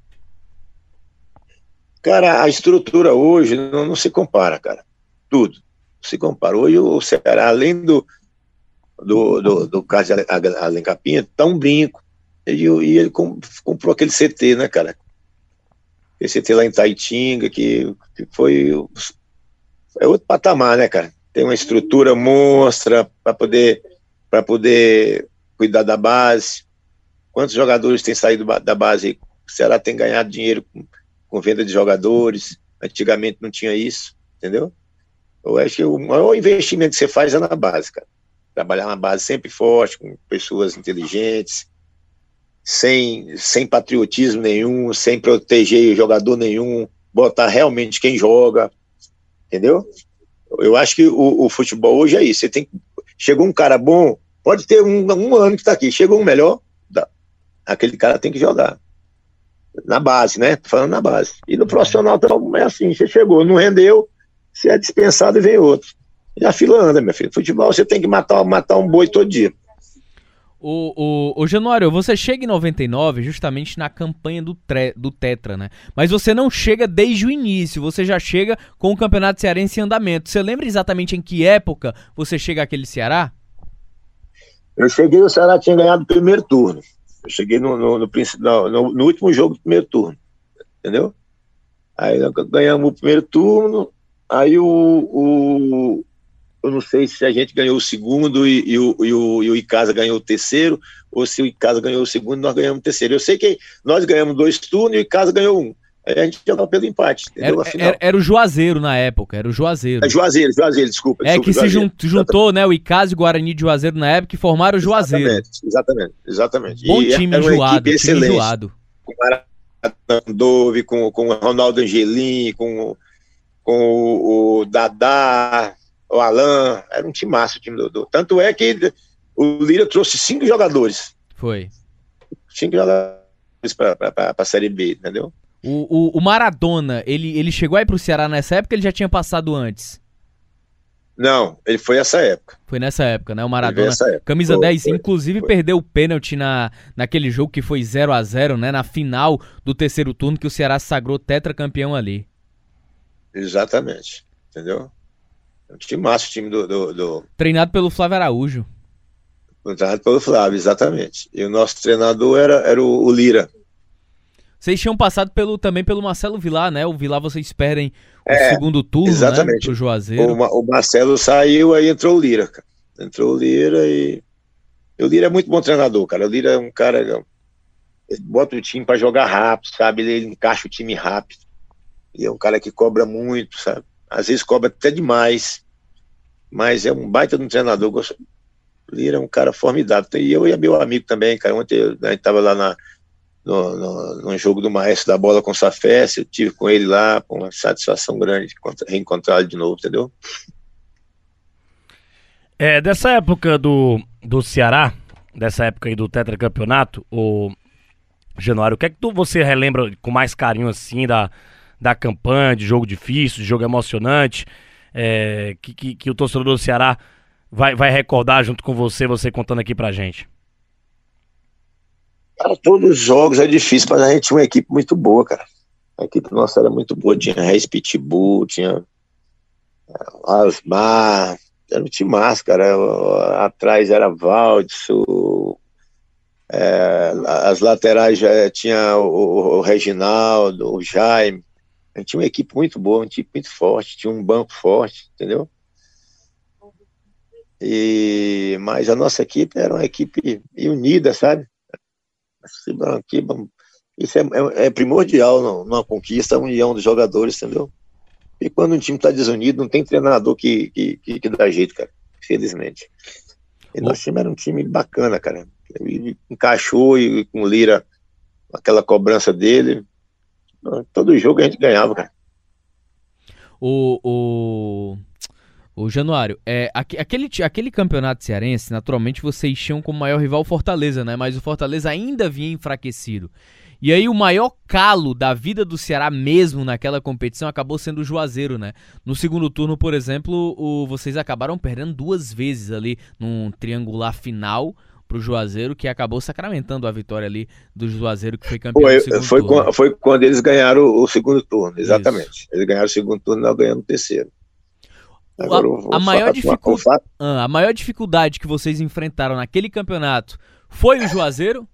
Speaker 4: Cara, a estrutura hoje não, não se compara, cara. Tudo. Se compara. Hoje o Ceará, além do, do, do, do caso de Alencapinha, tá um brinco. E, e ele comprou aquele CT, né, cara? Esse CT lá em Taitinga, que, que foi. É outro patamar, né, cara? Tem uma estrutura monstra para poder para poder cuidar da base. Quantos jogadores têm saído da base? O Ceará tem ganhado dinheiro com, com venda de jogadores. Antigamente não tinha isso, entendeu? Eu acho que o maior investimento que você faz é na base, cara. Trabalhar na base sempre forte, com pessoas inteligentes, sem, sem patriotismo nenhum, sem proteger jogador nenhum, botar realmente quem joga, entendeu? Eu acho que o, o futebol hoje é isso. Você tem Chegou um cara bom, pode ter um, um ano que está aqui, chegou um melhor, dá. aquele cara tem que jogar. Na base, né? Tô falando na base. E no profissional também é assim, você chegou, não rendeu, você é dispensado e vem outro. E a fila anda, meu filho. Futebol você tem que matar, matar um boi todo dia.
Speaker 2: O, o, o Januário, você chega em 99 justamente na campanha do, tre, do Tetra, né? Mas você não chega desde o início, você já chega com o Campeonato Cearense em andamento. Você lembra exatamente em que época você chega àquele Ceará?
Speaker 4: Eu cheguei, o Ceará tinha ganhado o primeiro turno. Eu cheguei no, no, no, no, no último jogo do primeiro turno, entendeu? Aí ganhamos o primeiro turno, aí o, o, eu não sei se a gente ganhou o segundo e, e, o, e, o, e o Icasa ganhou o terceiro, ou se o Icasa ganhou o segundo e nós ganhamos o terceiro. Eu sei que nós ganhamos dois turnos e o Icasa ganhou um. Aí a gente jogava pelo empate.
Speaker 2: Era, era, era, o Juazeiro na época, era o Juazeiro.
Speaker 4: É Juazeiro, Juazeiro, desculpa.
Speaker 2: É
Speaker 4: desculpa,
Speaker 2: que se juntou, né, o Icasa e o Guarani de Juazeiro na época e formaram o Juazeiro.
Speaker 4: Exatamente, exatamente. exatamente.
Speaker 2: Bom e time enjoado, time enjoado.
Speaker 4: Com o Dove, com, com o Ronaldo Angelim, com, com o, o Dadá, o Alan, era um time massa o time do, do, Tanto é que o Lira trouxe cinco jogadores.
Speaker 2: Foi.
Speaker 4: Cinco jogadores para a Série B, entendeu?
Speaker 2: O, o, o, Maradona, ele, ele chegou aí pro Ceará nessa época ele já tinha passado antes?
Speaker 4: Não, ele foi essa época.
Speaker 2: Foi nessa época, né? O Maradona, camisa foi, 10, foi, inclusive foi. perdeu o pênalti na, naquele jogo que foi 0 a 0 né? Na final do terceiro turno que o Ceará sagrou tetracampeão ali.
Speaker 4: Exatamente, entendeu? É um time massa, o time do, do, do...
Speaker 2: Treinado pelo Flávio Araújo.
Speaker 4: Treinado pelo Flávio, exatamente. E o nosso treinador era, era o, o Lira.
Speaker 2: Vocês tinham passado pelo, também pelo Marcelo Vilar, né? O Vilar vocês esperem o é, segundo turno, né? exatamente. né? Juazeiro.
Speaker 4: O, o, Marcelo saiu, aí entrou o Lira, cara. Entrou o Lira e... O Lira é muito bom treinador, cara. O Lira é um cara... Ele bota o time para jogar rápido, sabe? Ele, ele encaixa o time rápido. E é um cara que cobra muito, sabe? Às vezes cobra até demais, mas é um baita de um treinador. O Lira é um cara formidável. E eu e meu amigo também, cara. Ontem a gente estava lá na, no, no, no, jogo do Maestro da Bola com o Safés, eu tive com ele lá, com uma satisfação grande reencontrá-lo de novo, entendeu?
Speaker 3: É, dessa época do, do Ceará, dessa época aí do tetracampeonato, o Januário, o que é que tu, você relembra com mais carinho assim da, da campanha, de jogo difícil, de jogo emocionante, é, que, que, que, o torcedor do Ceará vai, vai recordar junto com você, você contando aqui pra gente?
Speaker 4: Cara, todos os jogos é difícil, mas a gente tinha uma equipe muito boa, cara. A equipe nossa era muito boa, tinha Reis Pitbull, tinha Asmar, é, era um time massa, cara. Atrás era Valdso, é, as laterais já tinha o, o, Reginaldo, o Jaime. Gente tinha uma equipe muito boa, um time muito forte, tinha um banco forte, entendeu? E, mas a nossa equipe era uma equipe unida, sabe? Isso é, é, é primordial numa conquista, a união dos jogadores, entendeu? E quando um time está desunido, não tem treinador que, que, que dá jeito, cara. Felizmente. E nosso time era um time bacana, cara. Ele encaixou e com o Lira, aquela cobrança dele. Todo jogo a gente ganhava, cara.
Speaker 2: O, o, o Januário, é, aquele, aquele campeonato cearense, naturalmente vocês tinham como maior rival Fortaleza, né? Mas o Fortaleza ainda vinha enfraquecido. E aí o maior calo da vida do Ceará mesmo naquela competição acabou sendo o Juazeiro, né? No segundo turno, por exemplo, o, vocês acabaram perdendo duas vezes ali num triangular final pro Juazeiro, que acabou sacramentando a vitória ali do Juazeiro, que foi campeão
Speaker 4: foi,
Speaker 2: do segundo
Speaker 4: foi
Speaker 2: turno.
Speaker 4: Com, foi quando eles ganharam o segundo turno, exatamente. Isso. Eles ganharam o segundo turno e nós ganhamos o terceiro.
Speaker 2: Agora, a, a, maior dificu... ah, a maior dificuldade que vocês enfrentaram naquele campeonato foi o Juazeiro?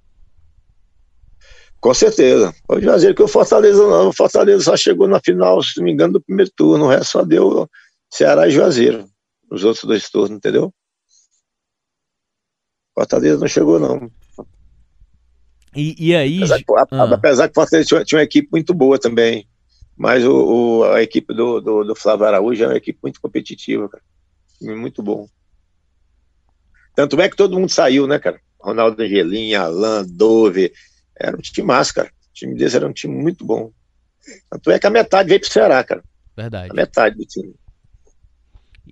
Speaker 4: Com certeza. O Juazeiro que o Fortaleza não. O Fortaleza só chegou na final, se não me engano, do primeiro turno. O resto só deu Ceará e Juazeiro. Os outros dois turnos, entendeu? Fortaleza não chegou, não.
Speaker 2: E, e aí.
Speaker 4: Apesar que, ah. apesar que Fortaleza tinha, tinha, uma equipe muito boa também. Mas o, o a equipe do, do, do, Flávio Araújo é uma equipe muito competitiva, cara. Muito bom. Tanto é que todo mundo saiu, né, cara? Ronaldo Angelim, Alain, Dove, era um time massa, cara. O time desse era um time muito bom. Tanto é que a metade veio pro Ceará, cara.
Speaker 2: Verdade.
Speaker 4: A metade do time.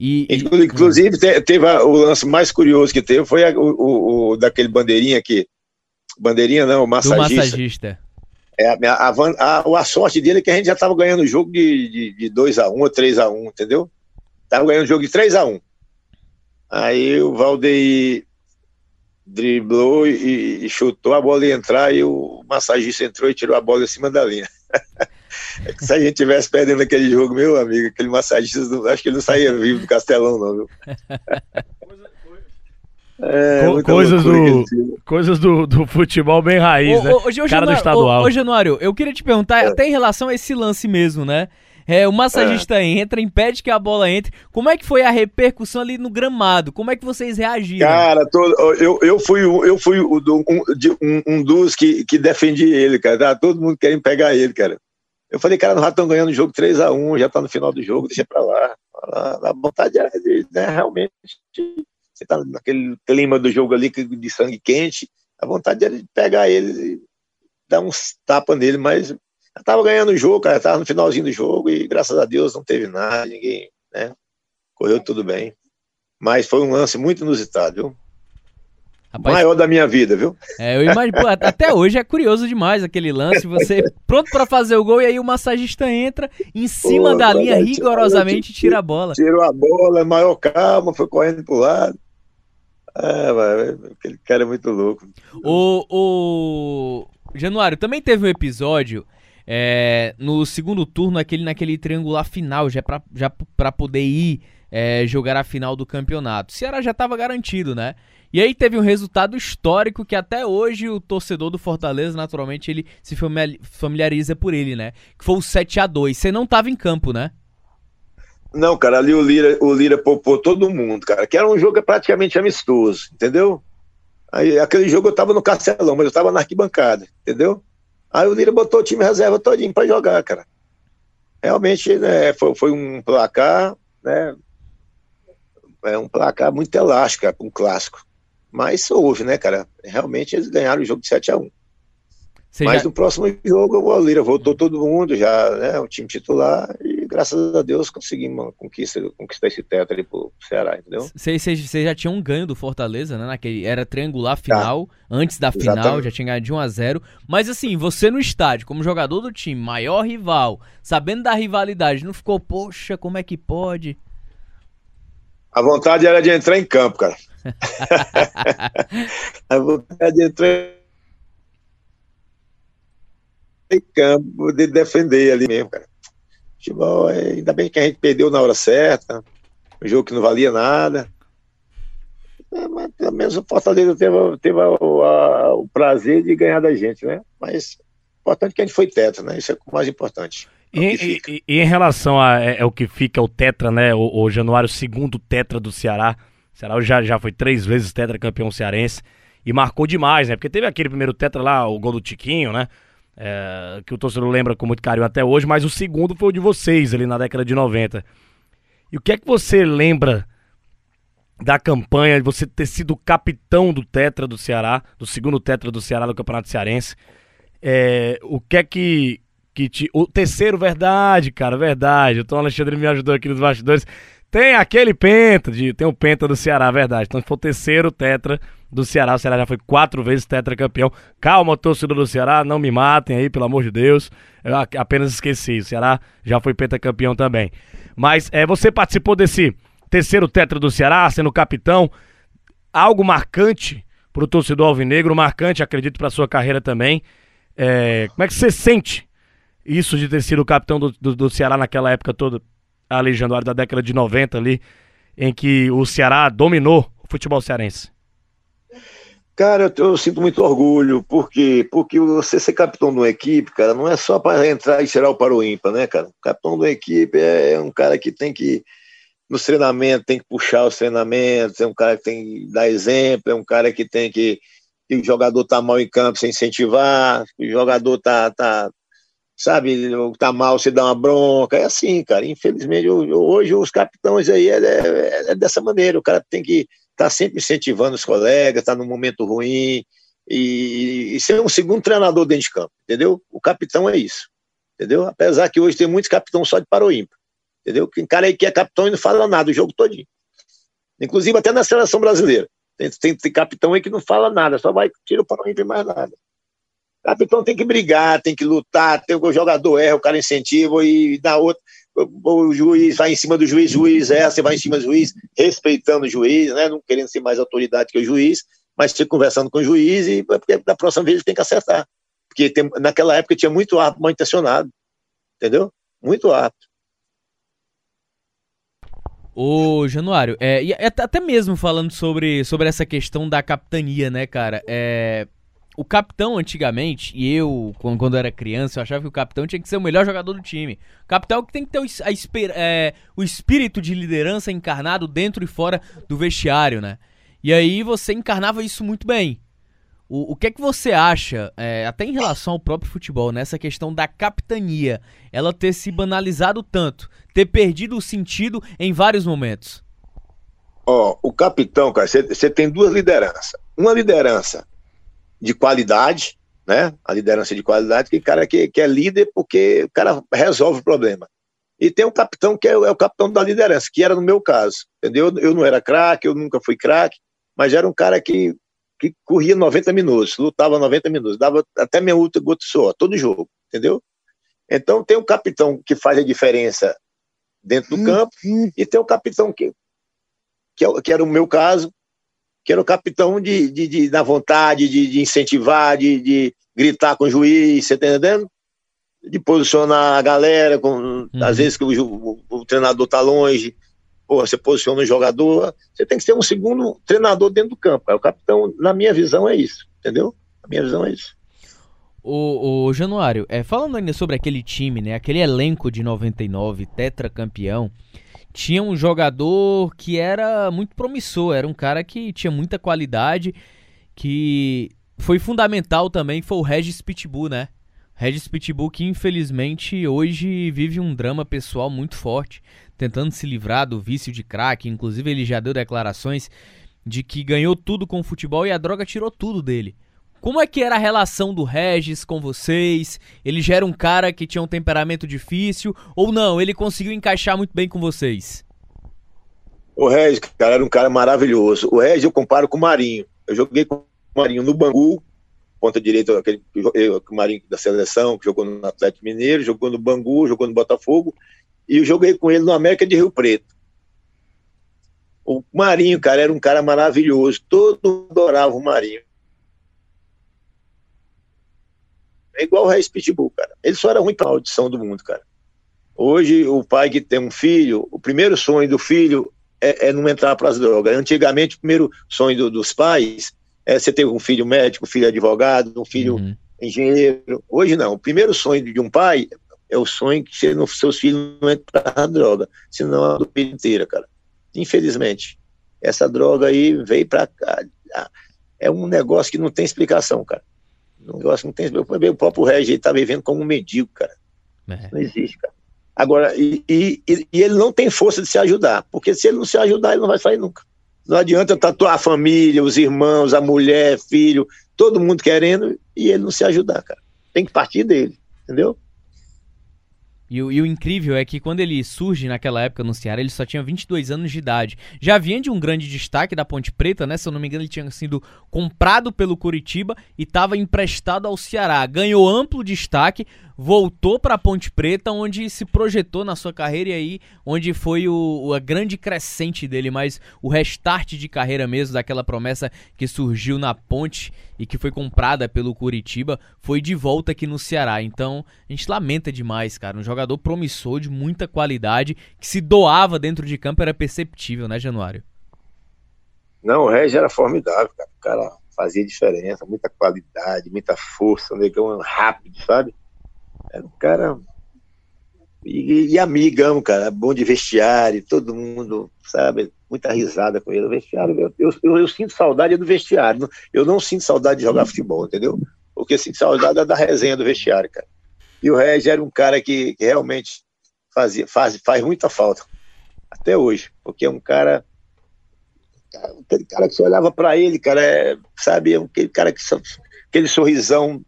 Speaker 2: E,
Speaker 4: e... Inclusive, teve a, o lance mais curioso que teve foi a, o, o, o, daquele bandeirinha aqui. Bandeirinha não, o massagista. Do massagista. É, a, a, a, sorte dele é que a gente já estava ganhando o jogo de 2x1 ou 3x1, entendeu? Tava ganhando o jogo de 3x1. Aí o Valdeir driblou e, e, chutou, a bola ia entrar e o massagista entrou e tirou a bola em cima da linha. <laughs> é se a gente tivesse perdendo aquele jogo, meu amigo, aquele massagista, acho que ele não saía vivo do Castelão, não, viu? <laughs>
Speaker 3: É, Co coisas do, coisas do, do futebol bem raiz, ô, né? Ô, ô, Cara Januário, do estadual.
Speaker 2: Ô, ô, Januário, eu queria te perguntar, é. até em relação a esse lance mesmo, né? É, o massagista é. entra, impede que a bola entre. Como é que foi a repercussão ali no gramado? Como é que vocês reagiram?
Speaker 4: Cara, todo, eu, eu fui, eu fui um, um, um, dos que, que defendi ele, cara. Tá todo mundo querendo pegar ele, cara. Eu falei, cara, nós já estamos ganhando o jogo 3x1, já tá no final do jogo, deixa pra lá. A vontade era de, né, realmente, você tá naquele clima do jogo ali de sangue quente, a vontade era de pegar ele e dar uns tapas nele, mas eu tava ganhando o jogo, cara, tava no finalzinho do jogo e graças a Deus não teve nada, ninguém, né? Correu tudo bem. Mas foi um lance muito inusitado, viu? Rapaz, Maior da minha vida, viu?
Speaker 2: É, eu imagino, até hoje é curioso demais aquele lance, você pronto para fazer o gol e aí o massagista entra em cima pô, da linha rigorosamente tira a bola.
Speaker 4: Tirou a bola, maior calma, foi correndo pro lado. Ah, mano, aquele cara é muito louco.
Speaker 2: O, o Januário, também teve um episódio é, no segundo turno, aquele naquele triangular final, já para já pra poder ir é, jogar a final do campeonato. O Ceará já estava garantido, né? E aí teve um resultado histórico que até hoje o torcedor do Fortaleza, naturalmente, ele se familiariza por ele, né? Que foi o 7 a 2 Você não estava em campo, né?
Speaker 4: Não, cara, ali o Lira, o Lira poupou todo mundo, cara, que era um jogo praticamente amistoso, entendeu? Aí aquele jogo eu tava no Castelão, mas eu tava na arquibancada, entendeu? Aí o Lira botou o time reserva todinho para jogar, cara. Realmente, né, foi, foi um placar, né? É um placar muito elástico, um clássico. Mas houve, né, cara? Realmente eles ganharam o jogo de 7 a 1 Mas já... no próximo jogo o Lira voltou todo mundo, já, né? O time titular, e graças a Deus conseguimos conquistar, conquistar esse teto ali pro Ceará, entendeu?
Speaker 2: Vocês já tinham um ganho do Fortaleza, né? Naquele, era triangular final, tá. antes da final, Exatamente. já tinha ganhado de 1 a 0 Mas assim, você no estádio, como jogador do time, maior rival, sabendo da rivalidade, não ficou, poxa, como é que pode?
Speaker 4: A vontade era de entrar em campo, cara. A vontade de entrar em campo, de defender ali mesmo, cara. Futebol, é, ainda bem que a gente perdeu na hora certa, Um jogo que não valia nada. É, mas pelo menos o Fortaleza teve, teve a, a, o prazer de ganhar da gente, né? Mas importante que a gente foi tetra, né? Isso é o mais importante.
Speaker 3: É e, e, e, e, em relação a é, é, que fica o tetra, né? O, o Januário, segundo tetra do Ceará. O Ceará já, já foi três vezes tetra campeão cearense e marcou demais, né? Porque teve aquele primeiro tetra lá, o gol do Tiquinho, né? É, que o torcedor lembra com muito carinho até hoje, mas o segundo foi o de vocês ali na década de 90. E o que é que você lembra da campanha, de você ter sido capitão do Tetra do Ceará, do segundo Tetra do Ceará do Campeonato Cearense? É, o que é que, que te. O terceiro, verdade, cara, verdade. O Tom Alexandre me ajudou aqui nos bastidores. Tem aquele penta, de, tem o penta do Ceará, verdade. Então foi o terceiro tetra do Ceará. O Ceará já foi quatro vezes tetra campeão. Calma, torcedor do Ceará, não me matem aí, pelo amor de Deus. Eu apenas esqueci. O Ceará já foi pentacampeão também. Mas é, você participou desse terceiro tetra do Ceará, sendo capitão. Algo marcante para o torcedor alvinegro, marcante, acredito, para sua carreira também. É, como é que você sente isso de ter sido capitão do, do, do Ceará naquela época toda? Ali, Januário, da década de 90 ali, em que o Ceará dominou o futebol cearense?
Speaker 4: Cara, eu, eu, sinto muito orgulho, porque porque você ser capitão de uma equipe, cara, não é só para entrar e tirar o para o ímpar, né, cara? Capitão de uma equipe é um cara que tem que nos treinamentos tem que puxar os treinamentos, é um cara que tem que dar exemplo, é um cara que tem que que o jogador tá mal em campo, se incentivar, o jogador tá, tá, sabe, tá mal, você dá uma bronca, é assim, cara. Infelizmente, hoje os capitães aí é, é, é dessa maneira, o cara tem que estar tá sempre incentivando os colegas, tá num momento ruim, e, e ser um segundo treinador dentro de campo, entendeu? O capitão é isso, entendeu? Apesar que hoje tem muitos capitães só de paroímpa, entendeu? Tem cara aí que é capitão e não fala nada o jogo todinho. Inclusive até na seleção brasileira. Tem, tem, tem capitão aí que não fala nada, só vai, tira o paroímpa e mais nada. Capitão tem que brigar, tem que lutar, tem o jogador erra, o cara incentiva e dá outro. O juiz vai em cima do juiz, juiz erra, você vai em cima do juiz, respeitando o juiz, né? Não querendo ser mais autoridade que o juiz, mas você conversando com o juiz e porque da próxima vez ele tem que acertar. Porque tem, naquela época tinha muito árbitro mal intencionado. Entendeu? Muito árbitro.
Speaker 2: Ô, Januário, é, e até mesmo falando sobre, sobre essa questão da capitania, né, cara? É, o capitão antigamente, e eu, quando, era criança, eu achava que o capitão tinha que ser o melhor jogador do time. O capitão que tem que ter o, é, o espírito de liderança encarnado dentro e fora do vestiário, né? E aí você encarnava isso muito bem. O, o que é que você acha, é, até em relação ao próprio futebol, nessa questão da capitania, ela ter se banalizado tanto, ter perdido o sentido em vários momentos?
Speaker 4: Ó, oh, o capitão, cara, você tem duas lideranças. Uma liderança de qualidade, né? A liderança de qualidade, que cara que, que é líder porque o cara resolve o problema. E tem um capitão que é, é, o capitão da liderança, que era no meu caso, entendeu? Eu não era craque, eu nunca fui craque, mas era um cara que, que corria 90 minutos, lutava 90 minutos, dava até minha luta gota só, todo jogo, entendeu? Então tem um capitão que faz a diferença dentro do hum, campo hum. e tem um capitão que, que, é que era o meu caso, que era o capitão de, de, de da vontade, de, de incentivar, de, de, gritar com o juiz, você tá entendendo? De posicionar a galera, com, uhum. às vezes que o, o, o, treinador tá longe, pô, você posiciona o jogador, você tem que ser um segundo treinador dentro do campo, cara. O capitão, na minha visão, é isso, entendeu? A minha visão é isso.
Speaker 2: O, o Januário, é, falando ainda sobre aquele time, né, aquele elenco de 99, tetracampeão, campeão tinha um jogador que era muito promissor, era um cara que tinha muita qualidade, que foi fundamental também, foi o Regis Pitbull, né? Regis Pitbull que infelizmente hoje vive um drama pessoal muito forte, tentando se livrar do vício de crack, inclusive ele já deu declarações de que ganhou tudo com o futebol e a droga tirou tudo dele. Como é que era a relação do Regis com vocês? Ele já era um cara que tinha um temperamento difícil ou não? Ele conseguiu encaixar muito bem com vocês?
Speaker 4: O Regis, cara, era um cara maravilhoso. O Regis eu comparo com o Marinho. Eu joguei com o Marinho no Bangu, ponta direita, aquele o Marinho da seleção, que jogou no Atlético Mineiro, jogou no Bangu, jogou no Botafogo, e eu joguei com ele no América de Rio Preto. O Marinho, cara, era um cara maravilhoso. Todo mundo adorava o Marinho. É igual o Reis Pitbull, cara. Ele só era ruim pra audição do mundo, cara. Hoje, o pai que tem um filho, o primeiro sonho do filho é, é não entrar para as drogas. Antigamente, o primeiro sonho do, dos pais é você ter um filho médico, um filho advogado, um filho uhum. engenheiro. Hoje não. O primeiro sonho de um pai é o sonho que você, seus filhos não entrem na droga, senão a vida inteira, cara. Infelizmente. Essa droga aí veio para cá. É um negócio que não tem explicação, cara. Um negócio que não tem. O próprio Regis está vivendo como um mendigo, cara. É. Não existe, cara. Agora, e, e, e, ele não tem força de se ajudar, porque se ele não se ajudar, ele não vai sair nunca. Não adianta tatuar a família, os irmãos, a mulher, filho, todo mundo querendo e ele não se ajudar, cara. Tem que partir dele, entendeu?
Speaker 2: E o, e o, incrível é que quando ele surge naquela época no Ceará, ele só tinha 22 anos de idade. Já vinha de um grande destaque da Ponte Preta, né? Se eu não me engano, ele tinha sido comprado pelo Curitiba e estava emprestado ao Ceará. Ganhou amplo destaque, voltou para Ponte Preta, onde se projetou na sua carreira e aí onde foi o, a grande crescente dele, mas o restart de carreira mesmo daquela promessa que surgiu na Ponte e que foi comprada pelo Curitiba, foi de volta aqui no Ceará. Então, a gente lamenta demais, cara. Um jogador promissor de muita qualidade, que se doava dentro de campo era perceptível, né, Januário?
Speaker 4: Não, o Regis era formidável, cara. O cara fazia diferença, muita qualidade, muita força, negão rápido, sabe? Era um cara. E, e amigão, cara, bom de vestiário, todo mundo, sabe? Muita risada com ele. O vestiário, eu, eu, eu, eu sinto saudade do vestiário. Eu não sinto saudade de jogar futebol, entendeu? Porque sinto saudade da resenha do vestiário, cara. E o Regis era um cara que, que realmente fazia, faz, faz muita falta. Até hoje. Porque é um cara aquele cara que você olhava para ele, cara, é, sabe, aquele cara que aquele sorrisão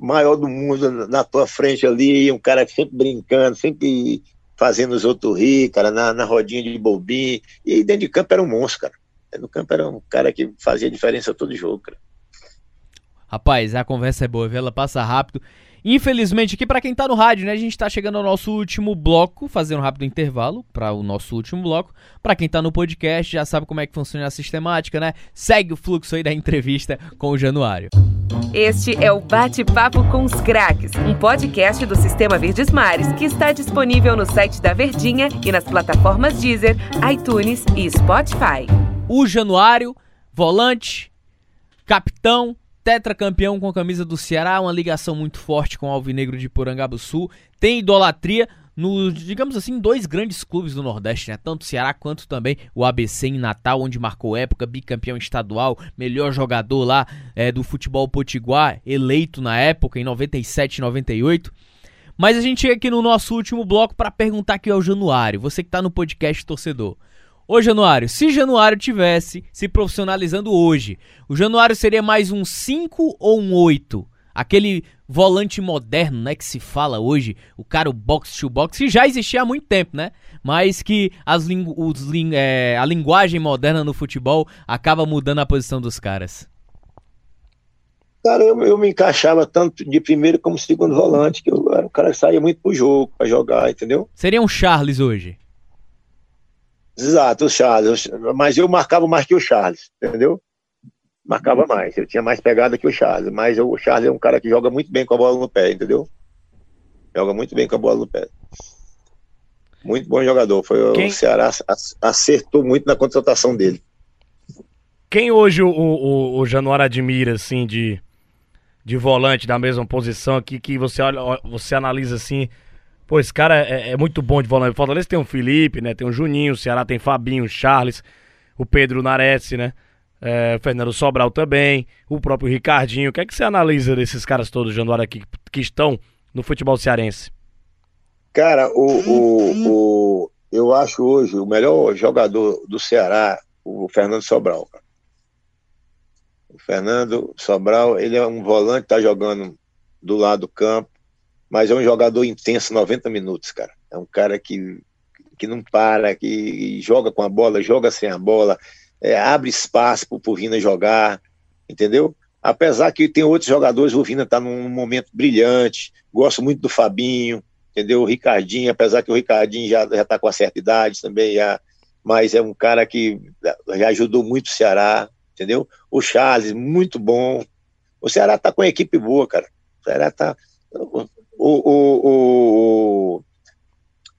Speaker 4: maior do mundo na tua frente ali, um cara sempre brincando, sempre fazendo os outros rir, cara, na, na rodinha de bobinho. E dentro de campo era um monstro, cara. Do campo era um cara que fazia diferença todo jogo, cara.
Speaker 2: Rapaz, a conversa é boa, viu? Ela passa rápido. Infelizmente, aqui para quem tá no rádio, né, a gente tá chegando ao nosso último bloco, fazendo um rápido intervalo para o nosso último bloco. Para quem tá no podcast, já sabe como é que funciona a sistemática, né? Segue o fluxo aí da entrevista com o Januário.
Speaker 1: Este é o Bate-Papo com os Craques, um podcast do Sistema Verdes Mares que está disponível no site da Verdinha e nas plataformas Deezer, iTunes e Spotify.
Speaker 2: O Januário, volante, capitão, tetracampeão com a camisa do Ceará, uma ligação muito forte com o Alvinegro de Sul, tem idolatria nos, digamos assim, dois grandes clubes do Nordeste, né? Tanto o Ceará quanto também o ABC em Natal, onde marcou época, bicampeão estadual, melhor jogador lá é, do futebol potiguar, eleito na época, em 97 e 98. Mas a gente chega aqui no nosso último bloco para perguntar aqui ao Januário, você que está no podcast torcedor. Ô Januário, se Januário tivesse se profissionalizando hoje, o Januário seria mais um 5 ou um 8? Aquele volante moderno, né, que se fala hoje, o cara o box to box, que já existia há muito tempo, né? Mas que as os, é, a linguagem moderna no futebol acaba mudando a posição dos caras.
Speaker 4: Cara, eu, eu me encaixava tanto de primeiro como segundo volante, que eu era um cara que saía muito pro jogo, pra jogar, entendeu?
Speaker 2: Seria um Charles hoje?
Speaker 4: Exato, o Charles. Mas eu marcava mais que o Charles, entendeu? Marcava mais. Eu tinha mais pegada que o Charles. Mas o Charles é um cara que joga muito bem com a bola no pé, entendeu? Joga muito bem com a bola no pé. Muito bom jogador. Foi Quem... O Ceará acertou muito na contratação dele.
Speaker 3: Quem hoje o, o, o Januário admira, assim, de, de volante da mesma posição aqui, que você olha, você analisa assim Pô, esse cara é, é muito bom de volante. Fortaleza tem o Felipe, né? Tem o Juninho, o Ceará tem Fabinho, o Charles, o Pedro Nares, né? É, o Fernando Sobral também, o próprio Ricardinho. O que é que você analisa desses caras todos, Januário, aqui, que estão no futebol cearense?
Speaker 4: Cara, o, o, o, eu acho hoje o melhor jogador do Ceará, o Fernando Sobral. O Fernando Sobral, ele é um volante, tá jogando do lado do campo, mas é um jogador intenso 90 minutos, cara. É um cara que, que não para, que joga com a bola, joga sem a bola, é, abre espaço para o Vina jogar, entendeu? Apesar que tem outros jogadores, o Vina está num momento brilhante, gosto muito do Fabinho, entendeu? O Ricardinho, apesar que o Ricardinho já está com uma certa idade também, já, mas é um cara que já ajudou muito o Ceará, entendeu? O Charles, muito bom. O Ceará está com uma equipe boa, cara. O Ceará está o, o, o,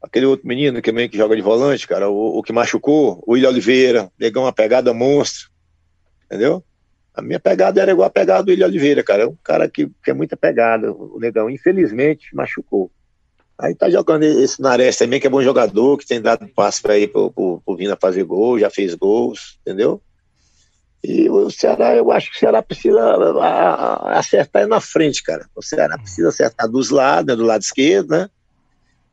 Speaker 4: aquele outro menino que, que joga de volante, cara, o, o que machucou, o William Oliveira, negão uma pegada monstro, entendeu? A minha pegada era igual a pegada do William Oliveira, cara, é um cara que, que é muita pegada, o negão, infelizmente, machucou. Aí tá jogando esse Nares também, que é bom jogador, que tem dado passe para ir pro, pro, pro Vina fazer gol, já fez gols, entendeu? E o Ceará, eu acho que o Ceará precisa acertar na frente, cara. O Ceará precisa acertar dos lados, né, do lado esquerdo, né?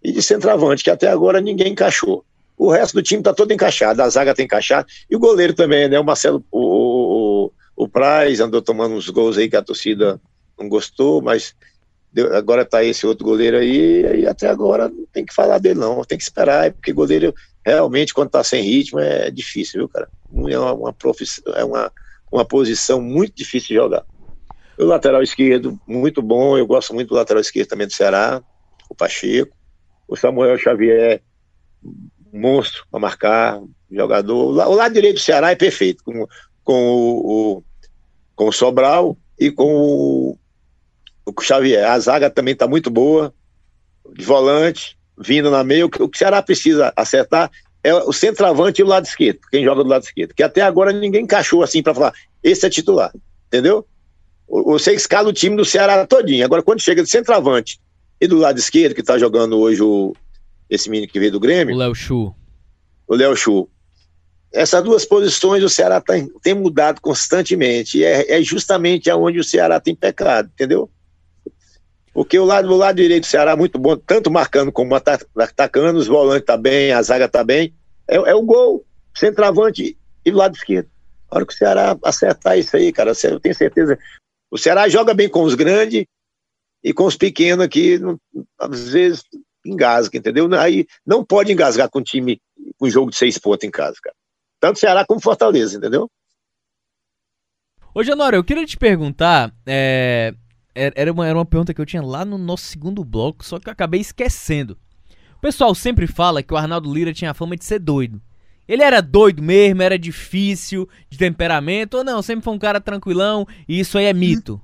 Speaker 4: E de centroavante, que até agora ninguém encaixou. O resto do time tá todo encaixado, a zaga tá encaixada. E o goleiro também, né? O Marcelo, o, o, o Praz andou tomando uns gols aí que a torcida não gostou, mas deu, agora tá esse outro goleiro aí, e até agora não tem que falar dele, não. Tem que esperar, porque goleiro realmente, quando tá sem ritmo, é difícil, viu, cara? É uma, uma profissão, é uma, uma posição muito difícil de jogar. O lateral esquerdo, muito bom, eu gosto muito do lateral esquerdo também do Ceará, o Pacheco. O Samuel Xavier, monstro para marcar, jogador. O lado direito do Ceará é perfeito, com, com, o, com o Sobral e com o, o Xavier. A zaga também está muito boa, de volante, vindo na meio. O que o Ceará precisa acertar é o centroavante e o lado esquerdo, quem joga do lado esquerdo. Que até agora ninguém encaixou assim para falar, esse é titular, entendeu? Você escala o time do Ceará todinho. Agora, quando chega de centroavante e do lado esquerdo, que está jogando hoje o, esse menino que veio do Grêmio.
Speaker 2: O Léo Chu.
Speaker 4: O Léo Chu. Essas duas posições o Ceará tem, tem mudado constantemente. E é, é justamente aonde o Ceará tem pecado, entendeu? Porque o lado, o lado direito do Ceará é muito bom, tanto marcando como atacando, os volantes tá bem, a zaga tá bem. É, é o gol, centroavante e do lado esquerdo. A hora que o Ceará acertar isso aí, cara, eu tenho certeza. O Ceará joga bem com os grandes e com os pequenos aqui, às vezes engasga, entendeu? Aí não pode engasgar com time com jogo de seis pontos em casa, cara. Tanto Ceará como Fortaleza, entendeu?
Speaker 2: Ô, Janora, eu queria te perguntar, é, era uma, era uma pergunta que eu tinha lá no nosso segundo bloco, só que eu acabei esquecendo. O pessoal sempre fala que o Arnaldo Lira tinha a fama de ser doido. Ele era doido mesmo, era difícil, de temperamento, ou não? Sempre foi um cara tranquilão e isso aí é mito.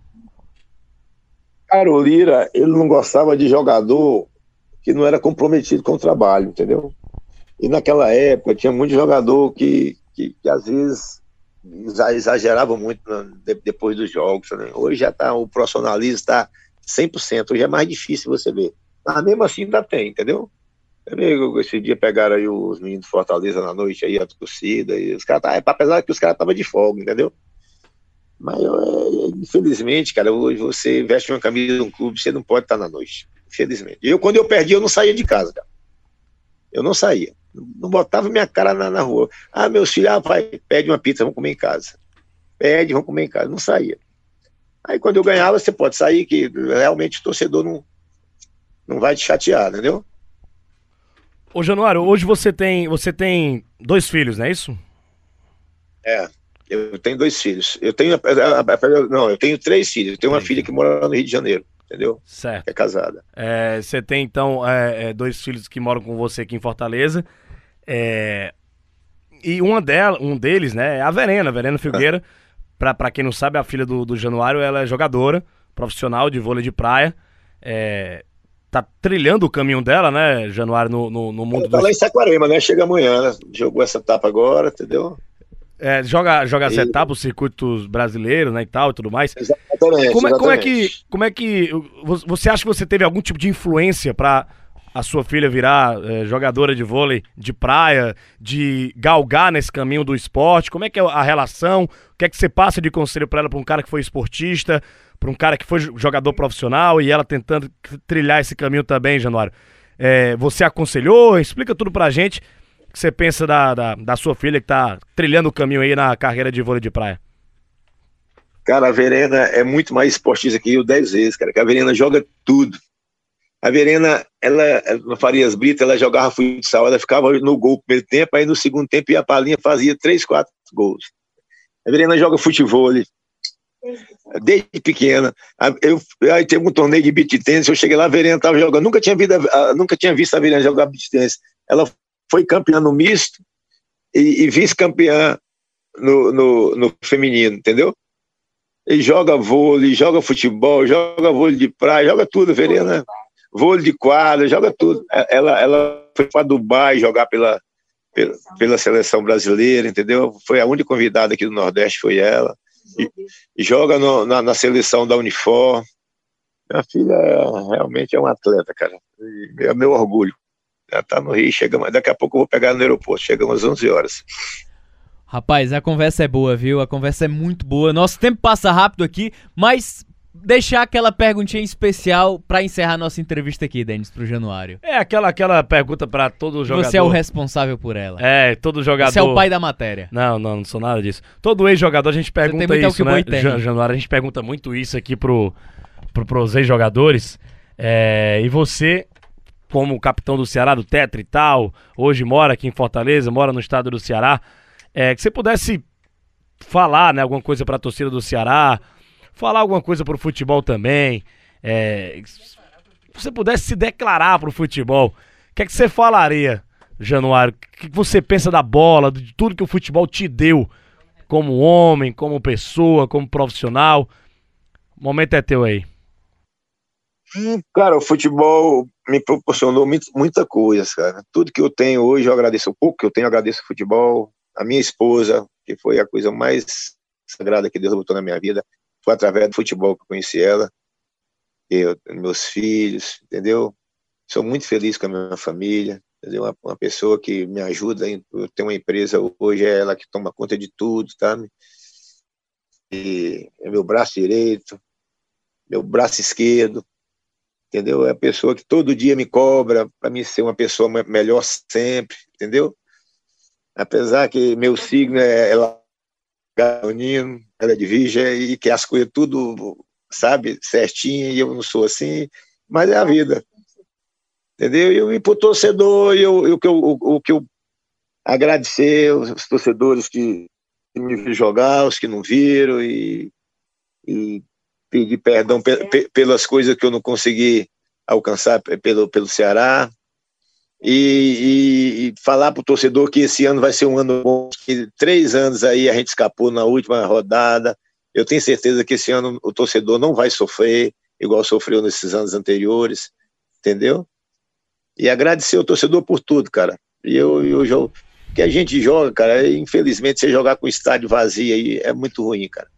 Speaker 4: Cara, o Lira, ele não gostava de jogador que não era comprometido com o trabalho, entendeu? E naquela época tinha muito jogador que, que, que às vezes exagerava muito depois dos jogos. Né? Hoje já tá, o profissionalismo está 100%, hoje é mais difícil você ver. Mas mesmo assim ainda tem, entendeu? Esse dia pegaram aí os meninos de Fortaleza na noite aí, a torcida, e os caras, tá, apesar que os caras estavam de folga, entendeu? Mas é, infelizmente, cara, hoje você veste uma camisa de um clube, você não pode estar na noite. Infelizmente. Eu, quando eu perdi, eu não saía de casa, cara. Eu não saía não botava minha cara na, na rua. Ah, meus filhos, ah, vai, pede uma pizza, vamos comer em casa. Pede, vamos comer em casa. Não saía. Aí quando eu ganhava, você pode sair, que realmente o torcedor não, não vai te chatear, entendeu?
Speaker 3: Ô Januário, hoje você tem, você tem dois filhos, não é isso?
Speaker 4: É, eu tenho dois filhos. Eu tenho, não, eu tenho três filhos. Eu tenho uma filha que mora no Rio de Janeiro entendeu?
Speaker 3: Certo.
Speaker 4: É casada.
Speaker 3: É, você tem, então, é, é, dois filhos que moram com você aqui em Fortaleza. É, e uma dela, um deles, né, é a Verena, a Verena Filgueira. <laughs> Pra, pra quem não sabe, a filha do, do Januário, ela é jogadora profissional de vôlei de praia. É, tá trilhando o caminho dela, né, Januário, no, no, no mundo
Speaker 4: tá do... lá em Saquarema, né? Chega amanhã, né? Jogou essa etapa agora, entendeu?
Speaker 3: É, joga joga as etapas, os circuitos brasileiros, né, e tal, e tudo mais. Exatamente como, é, como é que como é que você acha que você teve algum tipo de influência para a sua filha virar é, jogadora de vôlei de praia, de galgar nesse caminho do esporte? Como é que é a relação? O que é que você passa de conselho para ela, para um cara que foi esportista, para um cara que foi jogador profissional e ela tentando trilhar esse caminho também, Januário? É, você aconselhou? Explica tudo pra gente que você pensa da, da, da, sua filha que tá trilhando o caminho aí na carreira de vôlei de praia?
Speaker 4: Cara, a Verena é muito mais esportista que eu dez vezes, cara. Que a Verena joga tudo. A Verena, ela, no Farias Brito, ela jogava futsal, ela ficava no gol no primeiro tempo, aí no segundo tempo ia pra linha, fazia três, quatro gols. A Verena joga futebol, desde pequena. Eu, aí teve um torneio de beat tênis, eu cheguei lá, a Verena estava jogando, nunca tinha, visto, nunca tinha visto a Verena jogar beat tênis. Ela foi campeã no misto e, e vice-campeã no, no, no, feminino, entendeu? Ele joga vôlei, joga futebol, joga vôlei de praia, joga tudo, Verena. Vôlei de quadra, joga tudo. Ela, ela foi para Dubai jogar pela, pela, pela, seleção brasileira, entendeu? Foi a única convidada aqui do Nordeste, foi ela. E, e joga no, na, na, seleção da Unifor. Minha filha é, realmente é um atleta, cara. É meu orgulho. Ela tá no Rio, chegamos, daqui a pouco eu vou pegar no aeroporto, chegamos às 11 horas.
Speaker 2: Rapaz, a conversa é boa, viu? A conversa é muito boa. Nosso tempo passa rápido aqui, mas deixar aquela perguntinha especial para encerrar nossa entrevista aqui, Denis, pro Januário.
Speaker 3: É aquela aquela pergunta para todo jogador.
Speaker 2: Você é o responsável por ela.
Speaker 3: É, todo jogador.
Speaker 2: Você é o pai da matéria.
Speaker 3: Não, não, não sou nada disso. Todo ex-jogador a gente pergunta isso, né? Januário, a gente pergunta muito isso aqui pro, pro pros ex-jogadores. É, e você, como capitão do Ceará, do Tetra e tal, hoje mora aqui em Fortaleza, mora no estado do Ceará, é, que você pudesse falar, né, alguma coisa para a torcida do Ceará, falar alguma coisa pro futebol também. É, se você pudesse se declarar pro futebol, o que é que você falaria, Januário? O que você pensa da bola, de tudo que o futebol te deu como homem, como pessoa, como profissional? O momento é teu aí.
Speaker 4: Hum, cara, o futebol me proporcionou muita coisa, cara. Tudo que eu tenho hoje, eu agradeço. O pouco que eu tenho, agradeço o futebol. A minha esposa, que foi a coisa mais sagrada que Deus botou na minha vida. Foi através do futebol que eu conheci ela, eu, meus filhos, entendeu? Sou muito feliz com a minha família, entendeu? Uma, uma pessoa que me ajuda, eu tenho uma empresa hoje, é ela que toma conta de tudo, tá? E é meu braço direito, meu braço esquerdo, entendeu? É a pessoa que todo dia me cobra para mim ser uma pessoa melhor sempre, entendeu? Apesar que meu signo é, é leonino, ela é de virgem e que as coisas tudo, sabe, certinho, e eu não sou assim, mas é a vida. Entendeu? E eu, torcedor, eu, eu, eu, o, o que eu agradecer os torcedores que, me viram jogar, os que não viram, e, e pedir perdão pelas coisas que eu não consegui alcançar pelo, pelo Ceará, e, e, falar para o torcedor que esse ano vai ser um ano bom, que três anos aí a gente escapou na última rodada. Eu tenho certeza que esse ano o torcedor não vai sofrer igual sofreu nesses anos anteriores, entendeu? E agradecer ao torcedor por tudo, cara. E eu, eu jogo que a gente joga, cara, infelizmente você jogar com o estádio vazio aí é muito ruim, cara.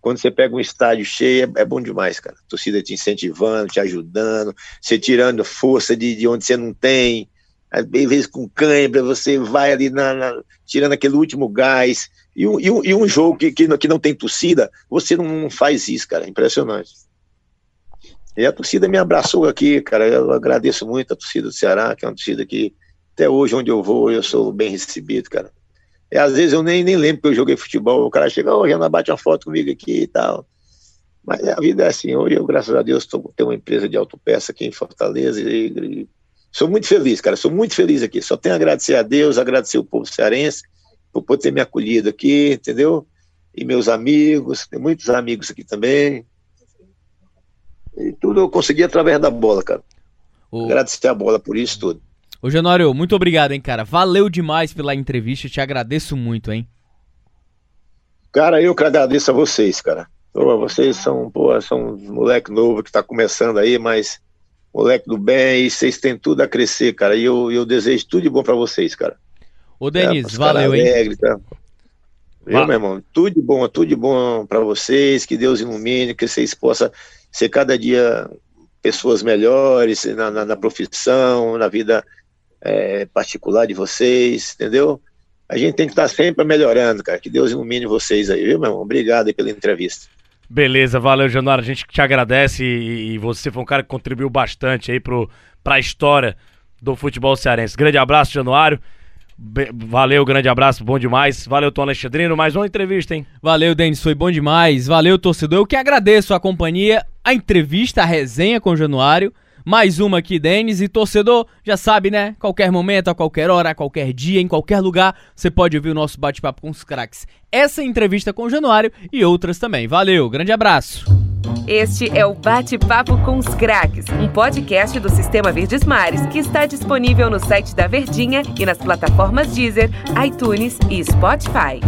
Speaker 4: Quando você pega um estádio cheio, é, é bom demais, cara. A torcida te incentivando, te ajudando, você tirando força de, de onde você não tem, às vezes com cãibra, você vai ali na, na, tirando aquele último gás. E um, e um, e um jogo que, que, que, não tem torcida, você não faz isso, cara. Impressionante. E a torcida me abraçou aqui, cara. Eu agradeço muito a torcida do Ceará, que é uma torcida que até hoje, onde eu vou, eu sou bem recebido, cara. E às vezes eu nem, nem lembro que eu joguei futebol. O cara chega, ô, oh, Renan, bate uma foto comigo aqui e tal. Mas a vida é assim. Hoje eu, graças a Deus, tô, tenho uma empresa de autopeça aqui em Fortaleza e, e Sou muito feliz, cara, sou muito feliz aqui. Só tenho a agradecer a Deus, agradecer o povo cearense por poder ter me acolhido aqui, entendeu? E meus amigos, tem muitos amigos aqui também. E tudo eu consegui através da bola, cara. O... Agradecer a bola por isso tudo.
Speaker 2: Ô, Januário, muito obrigado, hein, cara. Valeu demais pela entrevista, te agradeço muito, hein.
Speaker 4: Cara, eu que agradeço a vocês, cara. Pô, vocês são, pô, são um moleque novo que tá começando aí, mas moleque do bem, e vocês têm tudo a crescer, cara. E eu, eu desejo tudo de bom para vocês, cara.
Speaker 2: Ô, Denis, é, valeu, hein? Alegre, tá?
Speaker 4: Viu, meu irmão? Tudo de bom, tudo de bom para vocês, que Deus ilumine, que vocês possam ser cada dia pessoas melhores na, na, na profissão, na vida é, particular de vocês, entendeu? A gente tem que estar sempre melhorando, cara. Que Deus ilumine vocês aí, viu, meu irmão? Obrigado aí pela entrevista.
Speaker 3: Beleza, valeu, Januário. A gente te agradece e, e, você foi um cara que contribuiu bastante aí pro, pra história do futebol cearense. Grande abraço, Januário. Be valeu, grande abraço, bom demais. Valeu, Tom Alexandrino. Mais uma entrevista, hein?
Speaker 2: Valeu, Denis, foi bom demais. Valeu, torcedor. Eu que agradeço a companhia, a entrevista, a resenha com o Januário. Mais uma aqui, Denis. E torcedor, já sabe, né? Qualquer momento, a qualquer hora, a qualquer dia, em qualquer lugar, você pode ouvir o nosso bate-papo com os craques. Essa entrevista com o Januário e outras também. Valeu, grande abraço.
Speaker 1: Este é o Bate-Papo com os Craques, um podcast do Sistema Verdes Mares que está disponível no site da Verdinha e nas plataformas Deezer, iTunes e Spotify.